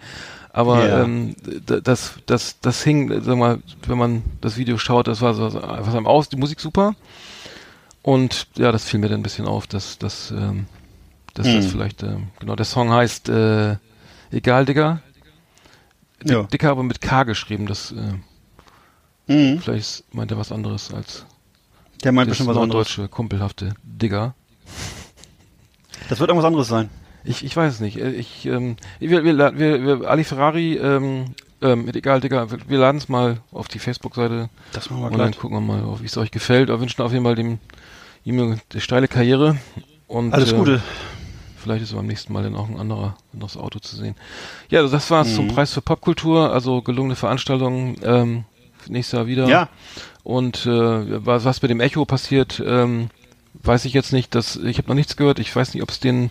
Aber Ja. ähm, d- das, das, das hing, sag mal, wenn man das Video schaut, das war so, einfach am Aus, die Musik super. Und ja, das fiel mir dann ein bisschen auf, dass, dass, ähm, dass das Hm. vielleicht, ähm, genau, der Song heißt äh, Egal, Digga. Dick, Ja. Dicker aber mit K geschrieben, das äh, Mhm. vielleicht meint er was anderes als Der meint bestimmt was anderes. norddeutsche, kumpelhafte Digger. Das wird irgendwas anderes sein. Ich, ich weiß es nicht. Äh, Ich, ähm, wir, wir, wir, wir, Ali Ferrari, ähm, ähm, mit egal, Digga, wir, laden es mal auf die Facebook-Seite Das machen wir und dann gleich. gucken wir mal, wie es euch gefällt. Wir wünschen auf jeden Fall dem ihm eine steile Karriere und Alles äh, Gute. Vielleicht ist beim nächsten Mal dann auch ein anderer, anderes Auto zu sehen. Ja, also das war's Mhm. zum Preis für Popkultur, also gelungene Veranstaltung, ähm, nächstes Jahr wieder. Ja. Und äh, was, was mit dem Echo passiert, ähm, weiß ich jetzt nicht. Das, ich habe noch nichts gehört. Ich weiß nicht, ob es den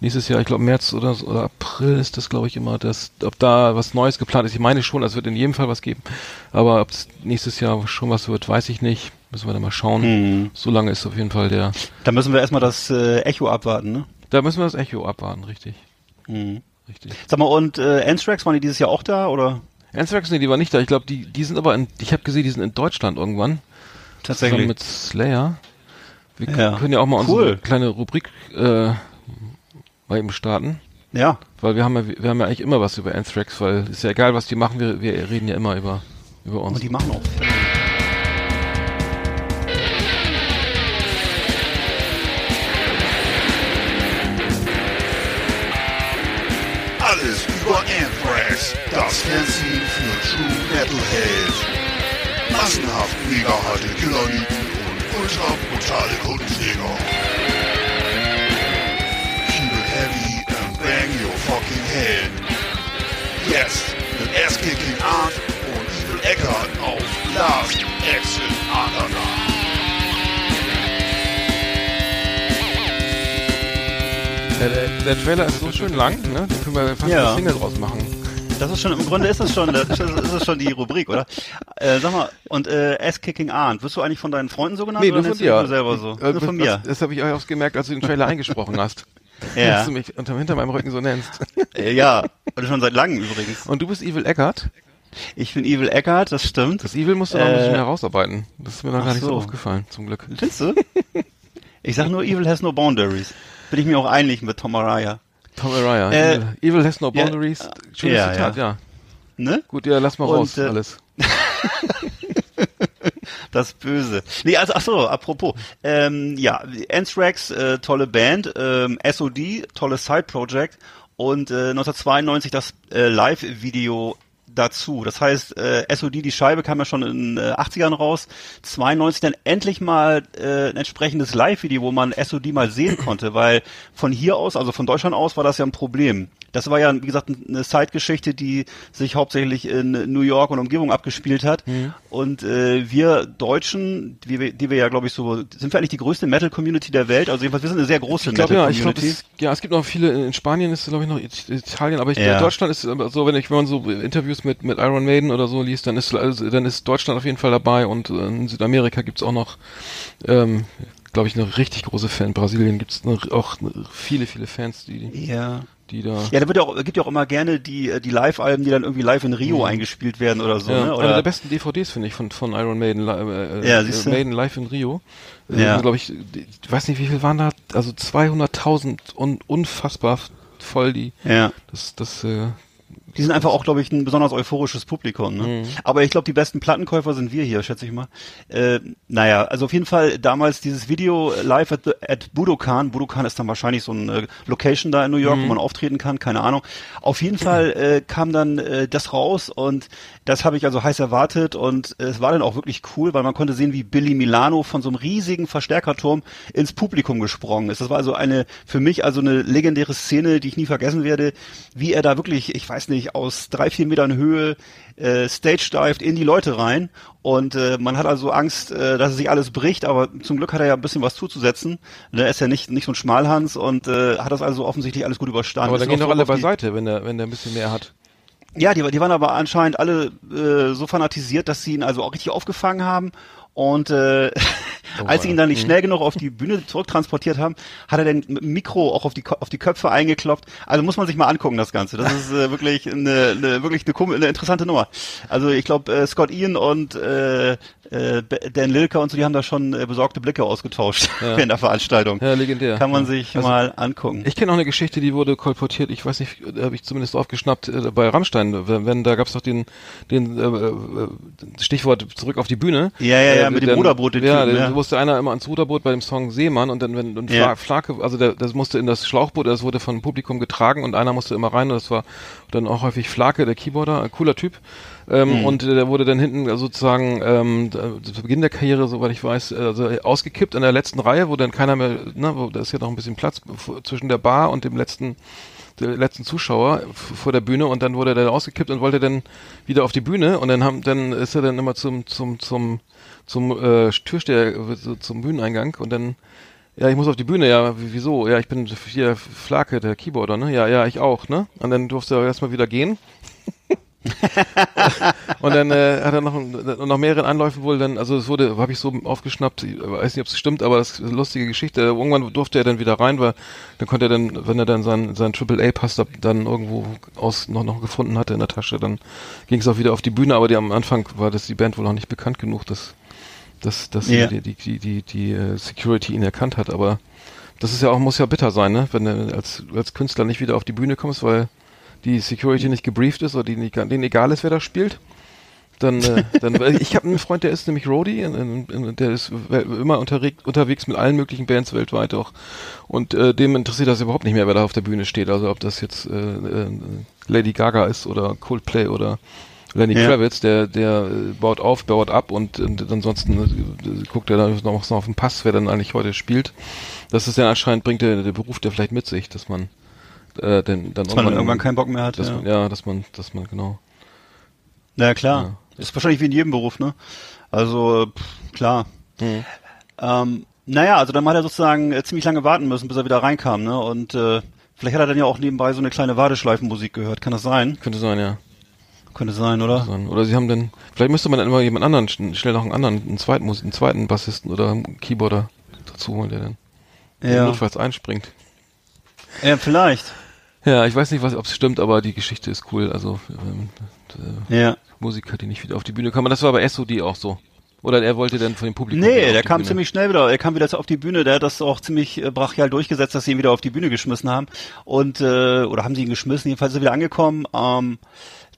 nächstes Jahr, ich glaube März oder, oder April ist das, glaube ich, immer, dass, ob da was Neues geplant ist. Ich meine schon, es wird in jedem Fall was geben. Aber ob es nächstes Jahr schon was wird, weiß ich nicht. Müssen wir dann mal schauen. Mhm. So lange ist auf jeden Fall der. Da müssen wir erstmal das äh, Echo abwarten, ne? Da müssen wir das Echo abwarten, richtig. Mhm. Richtig. Sag mal, und äh, Anthrax, waren die dieses Jahr auch da, oder? Anthrax, nee, die war nicht da. Ich glaube, die, die sind aber in, ich habe gesehen, die sind in Deutschland irgendwann. Zusammen mit Slayer. Wir Ja. können ja auch mal unsere Cool. kleine Rubrik äh, mal eben starten. Ja. Weil wir haben ja, wir haben ja eigentlich immer was über Anthrax, weil ist ja egal, was die machen, wir, wir reden ja immer über, über uns. Und die machen auch. Alles über Anthrax, das Fernsehen Metalhead. Massenhaft mega harte Killerlieben und ultra brutale Kundenjäger. Keep it heavy and bang your fucking head. Jetzt mit Ass-Kicking Art und Evil Eckart auf Last Exit. Der, der, der Trailer ist so schön lang, ne? Da können wir fast Ja. eine Single draus machen. Das ist schon, im Grunde ist das schon, das ist das schon die Rubrik, oder? Äh, sag mal, und äh, Ass-Kicking Arndt, wirst du eigentlich von deinen Freunden so genannt Nee, oder nur von dir. nur selber so? Äh, nur von das, mir. Das habe ich auch gemerkt, als du den Trailer eingesprochen hast. Ja. Dass du mich unter, hinter meinem Rücken so nennst. Äh, ja, und schon seit langem übrigens. Und du bist Evil Eckert? Ich bin Evil Eckart, das stimmt. Das Evil musst du noch ein bisschen Äh, mehr herausarbeiten. Das ist mir noch gar nicht so so. aufgefallen, zum Glück. Findest du? Ich sag nur, Evil has no boundaries. Bin ich mir auch einig mit Tom Araya. Tom Araya. Äh, Evil, Evil has no ja, boundaries. Schönes ja, Zitat, ja. Ne? Gut, ja, lass mal Und, raus, äh, alles. Das Böse. Nee, also, ach so, apropos. Ähm, ja, Anthrax, äh, tolle Band. Ähm, SOD, tolles Side-Project. Und äh, 1992 das äh, Live-Video dazu. Das heißt, äh, SOD, die Scheibe kam ja schon in äh, 80ern raus. 92 dann endlich mal äh, ein entsprechendes Live-Video, wo man SOD mal sehen konnte, weil von hier aus, also von Deutschland aus, war das ja ein Problem. Das war ja, wie gesagt, eine Zeitgeschichte, die sich hauptsächlich in New York und Umgebung abgespielt hat. Mhm. Und äh, wir Deutschen, die wir, die wir ja, glaube ich, so, sind wir eigentlich die größte Metal-Community der Welt? Also jedenfalls, wir sind eine sehr große glaube ja, ich glaube, Metal-Community. es, ja, es gibt noch viele, in Spanien ist glaube ich noch It- Italien, aber ich, Ja. Deutschland ist so, wenn ich, wenn man so Interviews mit, mit Iron Maiden oder so liest, dann ist, also, dann ist Deutschland auf jeden Fall dabei und äh, in Südamerika gibt's auch noch, ähm, glaube ich, eine richtig große Fan. In Brasilien gibt's noch auch viele, viele Fans, die, ja. die da. Ja, da wird ja auch, gibt ja auch immer gerne die, äh, die Live-Alben, die dann irgendwie live in Rio eingespielt werden oder so, Mhm. Ja, ne? eine Oder, der besten DVDs finde ich von von Iron Maiden, äh, Ja, äh. Maiden live in Rio. Ja. Ja. glaube ich, ich weiß nicht, wie viel waren da, also 200.000 und unfassbar voll die. ja. Das das äh, Die sind einfach auch, glaube ich, ein besonders euphorisches Publikum. Ne? Mhm. Aber ich glaube, die besten Plattenkäufer sind wir hier, schätze ich mal. Äh, naja, also auf jeden Fall damals dieses Video äh, live at, the, at Budokan. Budokan ist dann wahrscheinlich so eine Location da in New York, Mhm. wo man auftreten kann, keine Ahnung. Auf jeden Fall äh, kam dann äh, das raus und das habe ich also heiß erwartet und äh, es war dann auch wirklich cool, weil man konnte sehen, wie Billy Milano von so einem riesigen Verstärkerturm ins Publikum gesprungen ist. Das war also eine, für mich also eine legendäre Szene, die ich nie vergessen werde, wie er da wirklich, ich weiß nicht, aus drei, vier Metern Höhe äh, stage dived in die Leute rein und äh, man hat also Angst, äh, dass sich alles bricht, aber zum Glück hat er ja ein bisschen was zuzusetzen. Er ist ja nicht nicht so ein Schmalhans und äh, hat das also offensichtlich alles gut überstanden. aber dann gehen doch alle beiseite, wenn der wenn der ein bisschen mehr hat. ja, die, die waren aber anscheinend alle äh, so fanatisiert, dass sie ihn also auch richtig aufgefangen haben. Und äh, als sie ihn dann nicht schnell genug auf die Bühne zurücktransportiert haben, hat er dem Mikro auch auf die, auf die Köpfe eingeklopft. Also muss man sich mal angucken, das Ganze. Das ist äh, wirklich eine, eine wirklich eine, eine interessante Nummer. Also ich glaube, äh, Scott Ian und äh, äh, Dan Lilker und so, die haben da schon äh, besorgte Blicke ausgetauscht Ja. während der Veranstaltung. Ja, legendär. Kann man Ja. sich Also, mal angucken. Ich kenne auch eine Geschichte, die wurde kolportiert, ich weiß nicht, habe ich zumindest aufgeschnappt äh, bei Rammstein, wenn, wenn da gab's doch den den äh, äh, Stichwort zurück auf die Bühne. Ja, ja, ja, Äh, mit dem dann- Ruderboot, den Ja, Typen, ja. musste einer immer ans Ruderboot bei dem Song Seemann und dann wenn und Ja. Fla Flake, also der, das musste in das Schlauchboot, das wurde vom Publikum getragen und einer musste immer rein und das war dann auch häufig Flake, der Keyboarder, ein cooler Typ. Ähm, Mhm. Und äh, der wurde dann hinten äh, sozusagen ähm, zu Beginn der Karriere, soweit ich weiß, äh, also ausgekippt in der letzten Reihe, wo dann keiner mehr, ne, wo da ist ja noch ein bisschen Platz zwischen der Bar und dem letzten der letzten Zuschauer vor der Bühne und dann wurde der ausgekippt und wollte dann wieder auf die Bühne und dann haben dann ist er dann immer zum zum zum zum äh, Türsteher äh, so zum Bühneneingang und dann ja, ich muss auf die Bühne, ja, wieso? Ja, ich bin hier Flake, der Keyboarder, ne? Ja, ja, ich auch, ne? Und dann durfte er erstmal wieder gehen. und dann äh, hat er noch, noch mehrere Anläufen wohl dann, also es wurde, habe ich so aufgeschnappt, ich weiß nicht, ob es stimmt, aber das ist eine lustige Geschichte. Irgendwann durfte er dann wieder rein, weil dann konnte er dann, wenn er dann seinen sein AAA-Pass da- dann irgendwo aus noch, noch gefunden hatte in der Tasche, dann ging es auch wieder auf die Bühne, aber die, am Anfang war das die Band wohl noch nicht bekannt genug, dass, dass, dass Ja. die, die, die, die, die äh, Security ihn erkannt hat, aber das ist ja auch, muss ja bitter sein, ne? Wenn du als, als Künstler nicht wieder auf die Bühne kommst, weil die Security nicht gebrieft ist oder die nicht, denen egal ist, wer da spielt. Dann, äh, dann ich habe einen Freund, der ist nämlich Roadie, in, in, in, der ist immer unterreg, unterwegs mit allen möglichen Bands weltweit auch. Und äh, dem interessiert das überhaupt nicht mehr, wer da auf der Bühne steht. Also ob das jetzt äh, äh, Lady Gaga ist oder Coldplay oder Lenny Ja. Kravitz, der, der äh, baut auf, baut ab und, und ansonsten äh, guckt er dann noch noch auf den Pass, wer dann eigentlich heute spielt. Das ist ja anscheinend, bringt der, der Beruf der vielleicht mit sich, dass man äh, denn, dann Dass man irgendwann keinen Bock mehr hat. dass ja. man, ja, dass man, dass man genau. Na ja, klar. Ja. Ist wahrscheinlich wie in jedem Beruf, ne? Also, pff, klar. Ähm, naja, also dann hat er sozusagen äh, ziemlich lange warten müssen, bis er wieder reinkam, ne? Und äh, vielleicht hat er dann ja auch nebenbei so eine kleine Warteschleifenmusik gehört. Kann das sein? Könnte sein, ja. Könnte sein, oder? Sein. Oder sie haben dann, vielleicht müsste man dann immer jemand anderen, schn- schnell noch einen anderen, einen zweiten, einen zweiten Bassisten oder einen Keyboarder dazu holen, der dann Ja. notfalls einspringt. Ja, vielleicht. Ja, ich weiß nicht, was, ob es stimmt, aber die Geschichte ist cool. Also ähm, äh, Ja. Musiker, die nicht wieder auf die Bühne kamen. Das war bei SOD auch so. Oder er wollte dann von dem Publikum. Nee, der kam Bühne. ziemlich schnell wieder. Er kam wieder auf die Bühne. Der hat das auch ziemlich äh, brachial durchgesetzt, dass sie ihn wieder auf die Bühne geschmissen haben. Und äh, oder haben sie ihn geschmissen? Jedenfalls ist er wieder angekommen. Ähm,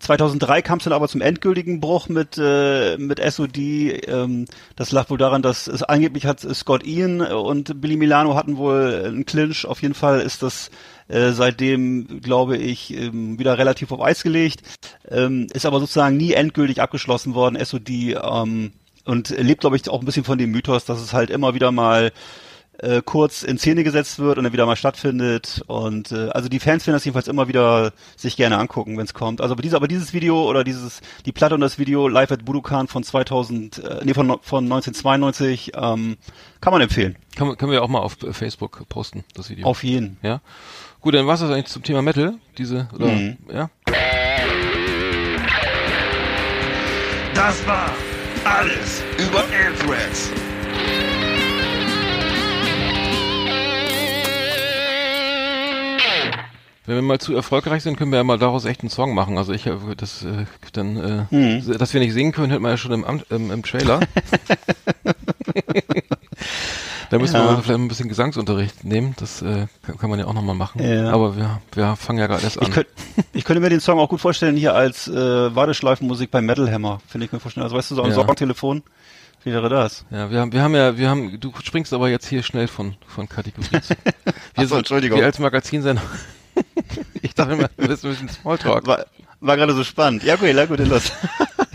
2003 kam es dann aber zum endgültigen Bruch mit äh, mit SOD. Ähm, das lag wohl daran, dass es angeblich hat Scott Ian und Billy Milano hatten wohl einen Clinch. Auf jeden Fall ist das äh, seitdem, glaube ich, ähm, wieder relativ auf Eis gelegt. Ähm, ist aber sozusagen nie endgültig abgeschlossen worden. SOD ähm, und lebt, glaube ich, auch ein bisschen von dem Mythos, dass es halt immer wieder mal äh, kurz in Szene gesetzt wird und dann wieder mal stattfindet. Und äh, also die Fans werden das jedenfalls immer wieder sich gerne angucken, wenn es kommt. Also aber, diese, aber dieses Video oder dieses die Platte und das Video Live at Budokan von 2000, äh, nee von, von 1992 ähm, kann man empfehlen. Kann, können wir auch mal auf Facebook posten, das Video. Auf jeden. Ja. Gut, dann war das eigentlich zum Thema Metal. Diese, oder, Mhm. ja. Das war alles über Anthrax. Wenn wir mal zu erfolgreich sind, können wir ja mal daraus echt einen Song machen. Also ich, äh, das, äh, dann, äh, Mhm. dass wir nicht singen können, hört man ja schon im, Am- im, im Trailer. da müssen wir Ja. mal vielleicht ein bisschen Gesangsunterricht nehmen. Das äh, kann, kann man ja auch nochmal machen. Ja. Aber wir, wir fangen ja gerade erst an. Ich, könnt, ich könnte mir den Song auch gut vorstellen hier als äh, Warteschleifenmusik bei Metal Hammer, finde ich mir vorstellen. Also weißt du, so am Ja. Sorgentelefon, wie wäre das? Ja, wir haben, wir haben ja, wir haben, du springst aber jetzt hier schnell von, von Kategorie zu. Wir so, sind- Entschuldigung. Wir als Magazinsender. ich dachte immer, wir müssen ein bisschen Smalltalk. War, war gerade so spannend. Ja, gut, ja, gut, dann los.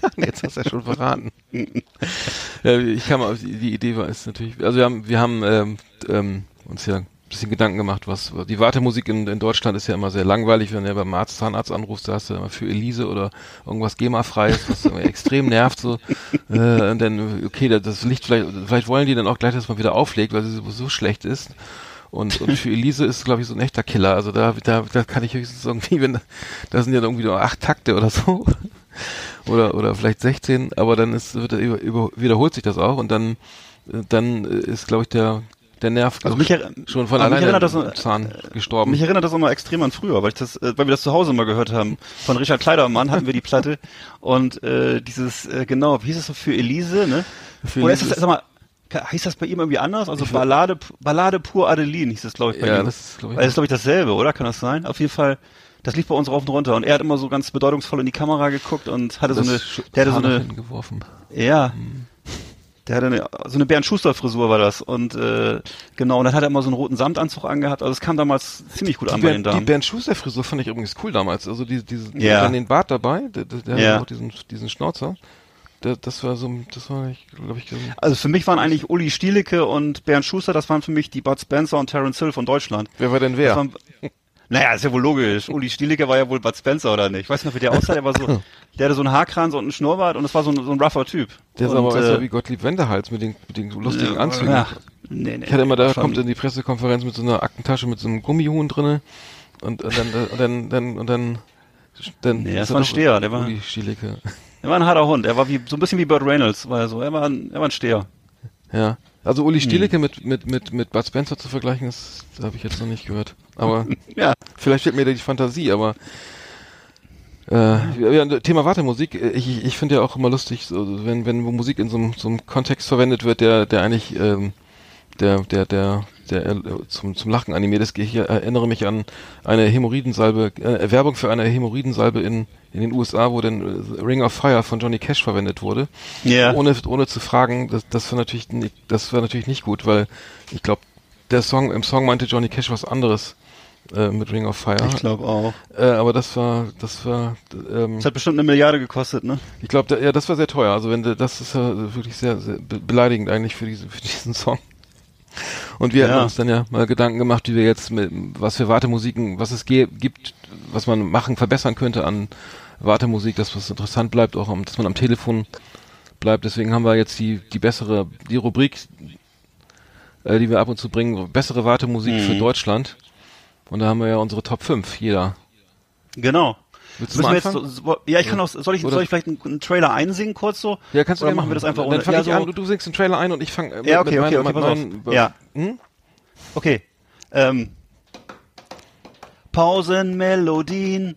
Jetzt hast du ja schon verraten. ja, ich kam auf die, die Idee war ist natürlich, also wir haben, wir haben ähm, ähm, uns ja ein bisschen Gedanken gemacht, was die Wartemusik in, in Deutschland ist ja immer sehr langweilig, wenn du ja beim Arzt, Zahnarzt anrufst, da hast du immer für Elise oder irgendwas GEMA-freies, was extrem nervt so. Äh, und dann, okay, das, Licht vielleicht, vielleicht wollen die dann auch gleich, dass man wieder auflegt, weil sie sowieso schlecht ist. Und, und für Elise ist, glaube ich, so ein echter Killer. Also da, da, da kann ich höchstens irgendwie, wenn da sind ja irgendwie nur acht Takte oder so. Oder, oder vielleicht 16, aber dann ist, wird, er über, über, wiederholt sich das auch und dann, äh, dann äh, ist, glaube ich, der, der Nerv Also mich ich, schon von mich alleine erinnert das im Zahn gestorben. Mich erinnert das immer extrem an früher, weil ich das, äh, weil wir das zu Hause immer gehört haben. Von Richard Kleidermann hatten wir die Platte und äh, dieses, äh, genau, wie hieß das so für Elise, ne? Für Oder ist das, sag mal, hieß das bei ihm irgendwie anders? Also Ballade, Ballade pur Adeline hieß das, glaube ich, bei Ja, ihm. das ist, glaub ich, das ist, glaube ich, dasselbe, oder? Kann das sein? Auf jeden Fall, das lief bei uns rauf und runter und er hat immer so ganz bedeutungsvoll in die Kamera geguckt und hatte so eine, der hatte so eine, geworfen. ja. Der hatte eine, so eine Bernd Schuster Frisur war das und äh, genau und dann hat er immer so einen roten Samtanzug angehabt. Also es kam damals ziemlich gut an Die, bei den Bernd, die Damen. Bernd Schuster Frisur fand ich übrigens cool damals. Also diese, diese, Ja. dann den Bart dabei, der, der, Ja. hatte auch diesen, diesen Schnauzer. Das war so, das war, glaube ich, so- Also für mich waren eigentlich Uli Stielicke und Bernd Schuster, das waren für mich die Bud Spencer und Terence Hill von Deutschland. wer war denn Das wer? waren, naja, ist ja wohl logisch. Uli Stielicke war ja wohl Bud Spencer oder nicht? Ich weiß nicht, wie der aussah. Der war so, der hatte so einen Haarkranz und einen Schnurrbart und das war so ein, so ein rougher Typ. Der sah und, aber besser äh, wie Gottlieb Wendehals mit den, mit den lustigen Anzügen. Ja, nee, nee, Ich hatte immer, da kommt in die Pressekonferenz mit so einer Aktentasche mit so einem Gummihuhn drinne und, und dann, und dann, dann, und dann, dann Nee, das ist war ein Steher, der war- Uli Stielicke. Er war ein harter Hund. Er war wie so ein bisschen wie Burt Reynolds, war er so. Er war ein, er war ein Steher. Ja. Also Uli Hm. Stielicke mit, mit, mit, mit Bud Spencer zu vergleichen, das, habe ich jetzt noch nicht gehört. Aber Ja. vielleicht fehlt mir da die Fantasie, aber äh, ja, Thema Wartemusik, äh, ich, ich- ich finde ja auch immer lustig, so, wenn, wenn Musik in so einem, so einem Kontext verwendet wird, der, der eigentlich ähm, der, der, der, der äh, zum, zum Lachen animiert ist. Ich erinnere mich an eine Hämorrhoidensalbe, äh, Werbung für eine Hämorrhoidensalbe in, in den USA, wo dann äh, Ring of Fire von Johnny Cash verwendet wurde. Ja. Ohne, ohne zu fragen, das, das war natürlich nicht, das war natürlich nicht gut, weil ich glaube, der Song, im Song meinte Johnny Cash was anderes äh, mit Ring of Fire. Ich glaube auch. Äh, aber das war, das war, ähm, Das hat bestimmt eine Milliarde gekostet, ne? ich glaube, da, ja, das war sehr teuer. Also wenn das ist ja wirklich sehr, sehr be- beleidigend eigentlich für diese, für diesen Song. Und wir Ja. hatten uns dann ja mal Gedanken gemacht, wie wir jetzt mit, was für Wartemusiken, was es gibt, was man machen, verbessern könnte an Wartemusik, dass was interessant bleibt, auch dass man am Telefon bleibt. Deswegen haben wir jetzt die, die bessere, die Rubrik, äh, die wir ab und zu bringen, bessere Wartemusik Mhm. für Deutschland. Und da haben wir ja unsere Top 5, jeder. Genau. Müssen wir jetzt so, ja, ich kann auch, soll ich, Oder- soll ich vielleicht einen, einen Trailer einsingen kurz so? Ja, kannst du Oder machen wir das einfach Dann ohne? fange ja, ich so, an, du, du singst den Trailer ein und ich fange äh, Ja, okay, okay, okay, mit pass auf. meinen, Ja. Hm? Okay. Ähm. Pausenmelodien,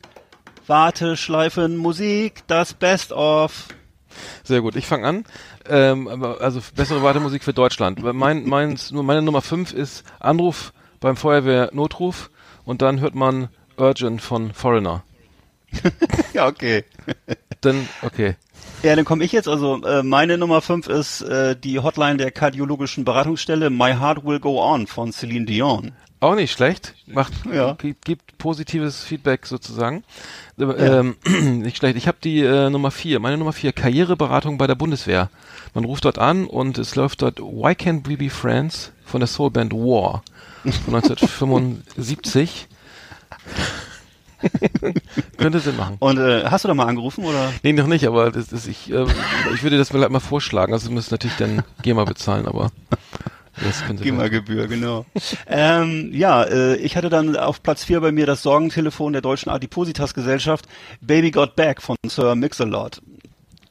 Warteschleifen Musik, das Best of. Sehr gut, ich fange an. Ähm, also bessere Wartemusik für Deutschland. Mein, mein, meine Nummer 5 ist Anruf beim Feuerwehr Notruf und dann hört man Urgent von Foreigner. Ja, okay. Dann, okay. Ja, dann komme ich jetzt. Also äh, meine Nummer 5 ist äh, die Hotline der kardiologischen Beratungsstelle My Heart Will Go On von Celine Dion. Auch nicht schlecht. Macht, Ja. gibt, gibt positives Feedback sozusagen. Ähm, nicht schlecht. Ich habe die äh, Nummer 4, meine Nummer 4, Karriereberatung bei der Bundeswehr. Man ruft dort an und es läuft dort Why Can't We Be Friends von der Soulband War von 1975. Könnte Sinn machen. Und äh, hast du da mal angerufen oder? Nee, noch nicht, aber das ist, ich, äh, ich würde das vielleicht mal vorschlagen. Also, wir müssen natürlich dann GEMA bezahlen, aber das könnte GEMA-Gebühr, genau. ähm, ja, äh, ich hatte dann auf Platz 4 bei mir das Sorgentelefon der Deutschen Adipositas-Gesellschaft Baby Got Back von Sir Mix-a-Lot.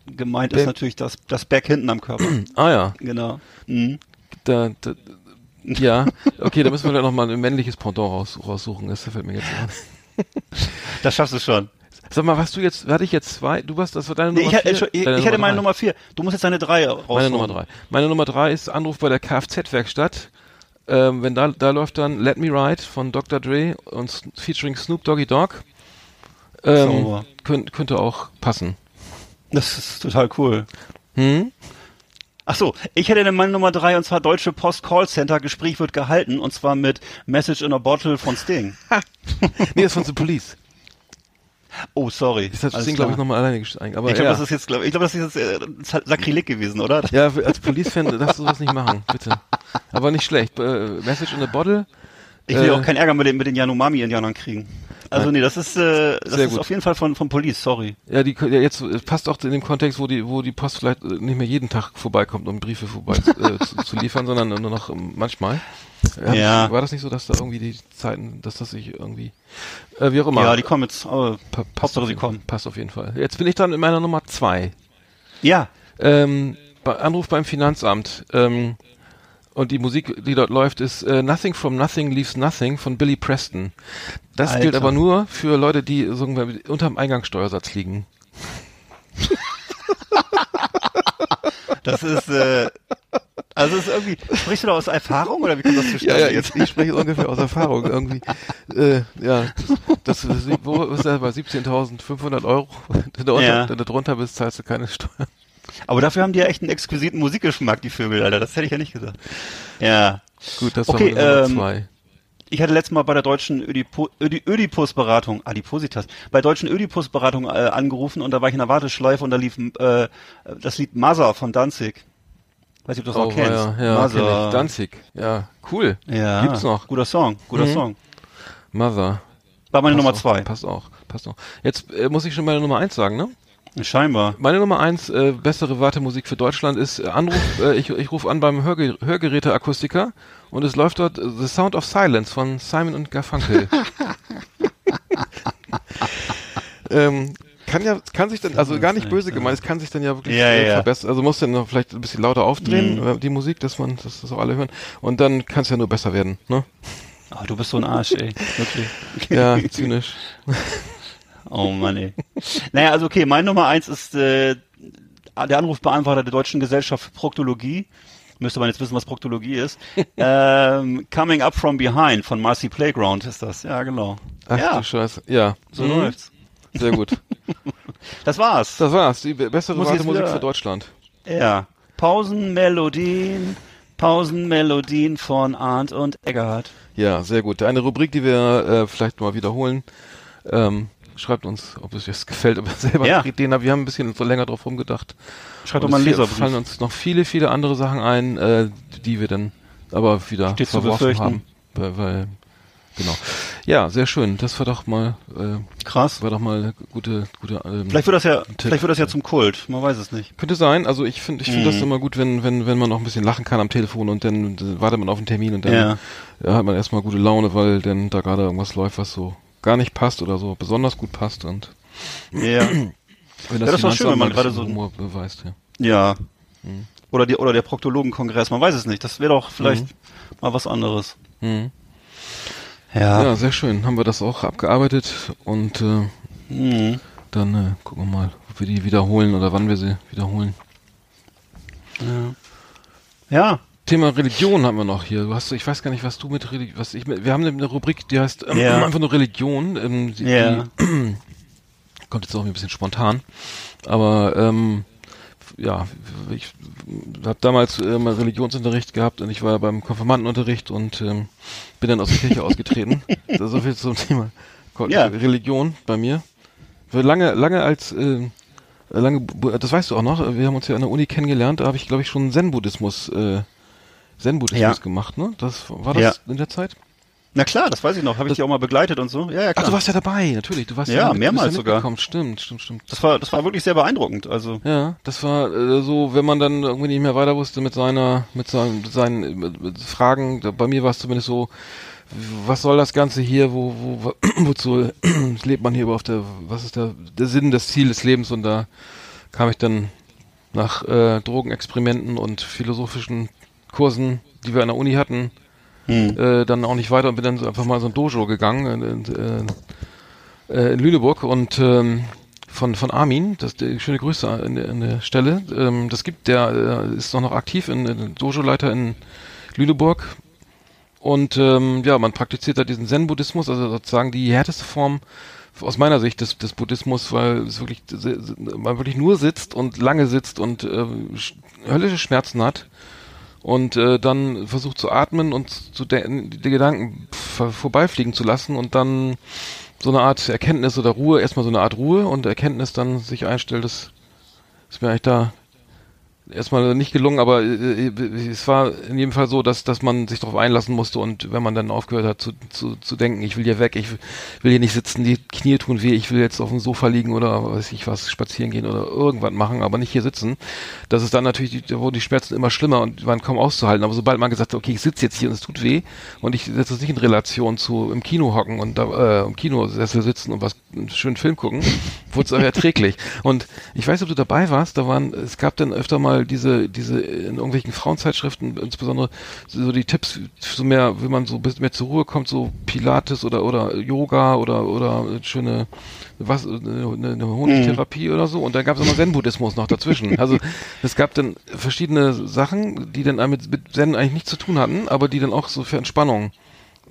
Gemeint ist Ba- natürlich das, das Back hinten am Körper. Ah ja, genau. Mhm. da, da, ja, okay, da müssen wir dann nochmal ein männliches Pendant raus, raussuchen. Das fällt mir jetzt an. Das schaffst du schon. Sag mal, was du jetzt, hatte ich jetzt zwei? Du warst, das war deine Nee, Nummer ich, vier? ich, ich, ich hätte meine drei. Nummer 4. Du musst jetzt deine 3 raussuchen. Meine Nummer drei. Meine Nummer drei ist Anruf bei der Kfz-Werkstatt. Ähm, wenn da, da läuft dann Let Me Ride von Dr. Dre und featuring Snoop Doggy Dogg. Ähm, könnt, könnte auch passen. Das ist total cool. Hm? Ach so, ich hätte dann meine Nummer 3 und zwar Deutsche Post Call Center. Gespräch wird gehalten und zwar mit Message in a Bottle von Sting. Nee, das ist von The Police. Oh, sorry. Das hat Sting, glaube ich, nochmal alleine gestellt. Aber Ich glaube, ja. das ist jetzt, glaub, ich glaube, das ist jetzt äh, Sakrileg gewesen, oder? ja, als Police-Fan darfst du sowas nicht machen, bitte. Aber nicht schlecht. Äh, Message in a Bottle. Ich will Äh, auch keinen Ärger mit den, mit den Yanomami-Indianern kriegen. Also Nein. nee, das ist, äh, das Sehr ist gut. auf jeden Fall von, von Police, sorry. Ja, die ja, jetzt äh, passt auch in dem Kontext, wo die, wo die Post vielleicht äh, nicht mehr jeden Tag vorbeikommt, um Briefe vorbei äh, zu, zu liefern, sondern nur noch ähm, manchmal. Äh, Ja. War das nicht so, dass da irgendwie die Zeiten, dass das sich irgendwie äh, wie auch immer. Ja, die kommen jetzt, aber pa passt Hauptsache auf sie jeden- kommen. Passt auf jeden Fall. Jetzt bin ich dann in meiner Nummer zwei. Ja, Ähm, bei Anruf beim Finanzamt. Ähm, und die Musik, die dort läuft, ist äh, Nothing from Nothing Leaves Nothing von Billy Preston. Das Alter. gilt aber nur für Leute, die sagen wir, unterm Eingangssteuersatz liegen. das ist, äh, also ist irgendwie, sprichst du da aus Erfahrung oder wie kommt das zustande jetzt? ich spreche ungefähr aus Erfahrung irgendwie. Äh, ja, das, das wo ist das bei 17.500 Euro? Wenn du, unter, Ja. wenn du drunter bist, zahlst du keine Steuern. Aber dafür haben die ja echt einen exquisiten Musikgeschmack, die Vögel, Alter. Das hätte ich ja nicht gesagt. Ja. Gut, das Okay, war ähm, zwei. Ich hatte letztes Mal bei der deutschen Ödipo Ödi Ödipus-Beratung, Adipositas, bei deutschen Ödipus-Beratung äh, angerufen und da war ich in der Warteschleife und da lief äh, das Lied Mother von Danzig. Weiß nicht, ob du das noch kennst. Oh, ja, ja, Mother. Danzig. Ja, cool. Ja. Gibt's noch. Guter Song, guter Mhm. Song. Mother. War meine Passt Nummer auch, zwei. Passt auch, passt auch. Jetzt äh, muss ich schon meine Nummer eins sagen, ne? Scheinbar. Meine Nummer eins, äh, bessere Wartemusik für Deutschland ist äh, Anruf, äh, ich, ich rufe an beim Hörge Hörgeräteakustiker und es läuft dort äh, The Sound of Silence von Simon und Garfunkel. ähm, kann ja, kann sich dann, also gar nicht böse gemeint, es kann sich dann ja wirklich Ja, äh, ja. verbessern. Also muss dann noch vielleicht ein bisschen lauter aufdrehen, Mhm. äh, die Musik, dass man, dass das auch alle hören. Und dann kann es ja nur besser werden, ne? Oh, du bist so ein Arsch, ey. Wirklich. Ja, zynisch. Oh Mann, ey. Naja, also okay, mein Nummer eins ist äh, der Anrufbeantworter der Deutschen Gesellschaft für Proktologie. Müsste man jetzt wissen, was Proktologie ist. ähm, Coming Up From Behind von Marcy Playground ist das. Ja, genau. Ach ja, du Scheiße. Ja. so Mhm. läuft's. Sehr gut. Das war's. Das war's. Die be- bessere Muss Wartemusik wieder- für Deutschland. Ja. Pausenmelodien, Pausenmelodien von Arndt und Eggert. Ja, sehr gut. Eine Rubrik, die wir äh, vielleicht mal wiederholen. Ähm, schreibt uns, ob es euch gefällt, ob ihr selber Ja. Ideen habt. Wir haben ein bisschen so länger drauf rumgedacht. Schreibt doch mal einen es Leserbrief. fallen uns noch viele, viele andere Sachen ein, äh, die wir dann aber wieder Steht verworfen haben. Weil, weil, genau. Ja, sehr schön. Das war doch mal, äh, Krass. war doch mal gute, gute. Ähm, Vielleicht wird das ja, Tipp. vielleicht wird das ja zum Kult. Man weiß es nicht. Könnte sein. Also ich finde, ich finde Mhm. das immer gut, wenn, wenn, wenn man auch ein bisschen lachen kann am Telefon und dann wartet man auf einen Termin und dann Ja. ja, hat man erstmal gute Laune, weil dann da gerade irgendwas läuft, was so gar nicht passt oder so besonders gut passt und Ja. wenn das ist doch schön, wenn man gerade so- Humor beweist, ja. Ja. Mhm. Oder, die, oder der Proktologenkongress, man weiß es nicht. Das wäre doch vielleicht mal was anderes. Mhm. Ja. Ja, sehr schön. Haben wir das auch abgearbeitet und äh, Dann äh, gucken wir mal, ob wir die wiederholen oder wann wir sie wiederholen. Ja. Thema Religion haben wir noch hier. Du hast, ich weiß gar nicht, was du mit Religion, was ich mit, wir haben eine Rubrik, die heißt ähm, Ja. einfach nur Religion. Ähm, die, Ja. die kommt jetzt auch ein bisschen spontan, aber ähm, ja, ich habe damals äh, mal Religionsunterricht gehabt und ich war beim Konfirmandenunterricht und ähm, bin dann aus der Kirche ausgetreten. Das ist so viel zum Thema Ko- Ja. Religion bei mir. Für lange, lange als äh, lange, das weißt du auch noch. Wir haben uns ja an der Uni kennengelernt. Da habe ich, glaube ich, schon Zen-Buddhismus, äh, Zen-Buddhismus Ja. gemacht. Ne, das war das Ja. in der Zeit. Na klar, das weiß ich noch. Habe ich dich auch mal begleitet und so. Ja, ja, Ach, klar. du warst ja dabei, natürlich. Du warst Ja, mit- mehrmals ja sogar. Stimmt, stimmt, stimmt. das war, das war wirklich sehr beeindruckend. Also, Ja, das war äh, so, wenn man dann irgendwie nicht mehr weiter wusste mit seiner, mit seinen, mit seinen mit, mit Fragen. Bei mir war es zumindest so, was soll das Ganze hier? Wo, wo wozu lebt man hier überhaupt? Der, was ist der, der Sinn, das Ziel des Lebens? Und da kam ich dann nach äh, Drogenexperimenten und philosophischen Kursen, die wir an der Uni hatten, äh, dann auch nicht weiter und bin dann so einfach mal so ein Dojo gegangen in, in, äh, in Lüneburg und ähm, von von Armin, das die schöne Grüße an, der- an der Stelle. Ähm, das gibt der äh, ist noch noch aktiv in, in Dojo-Leiter in Lüneburg und ähm, ja, man praktiziert da diesen Zen-Buddhismus, also sozusagen die härteste Form aus meiner Sicht des, des Buddhismus, weil es wirklich man wirklich nur sitzt und lange sitzt und äh, sch- höllische Schmerzen hat und äh, dann versucht zu atmen und zu de die Gedanken vor- vorbeifliegen zu lassen und dann so eine Art Erkenntnis oder Ruhe, erstmal so eine Art Ruhe und Erkenntnis dann sich einstellt, das ist mir eigentlich da erstmal nicht gelungen, aber äh, äh, es war in jedem Fall so, dass, dass man sich darauf einlassen musste und wenn man dann aufgehört hat zu, zu, zu denken, ich will hier weg, ich will hier nicht sitzen, die Knie tun weh, ich will jetzt auf dem Sofa liegen oder weiß ich was, spazieren gehen oder irgendwas machen, aber nicht hier sitzen, das ist dann natürlich, da wurden die Schmerzen immer schlimmer und waren kaum auszuhalten, aber sobald man gesagt hat, okay, ich sitze jetzt hier und es tut weh und ich setze es nicht in Relation zu im Kino hocken und da, äh, im Kinosessel sitzen und was, einen schönen Film gucken, wurde es auch erträglich. Und ich weiß, ob du dabei warst, da waren, es gab dann öfter mal diese, diese, in irgendwelchen Frauenzeitschriften, insbesondere so die Tipps, so mehr, wenn man so ein bisschen mehr zur Ruhe kommt, so Pilates oder, oder Yoga oder, oder schöne, was, eine, eine Honigtherapie oder so. Und dann gab es immer Zen-Buddhismus noch dazwischen. Also, es gab dann verschiedene Sachen, die dann mit, mit Zen eigentlich nichts zu tun hatten, aber die dann auch so für Entspannung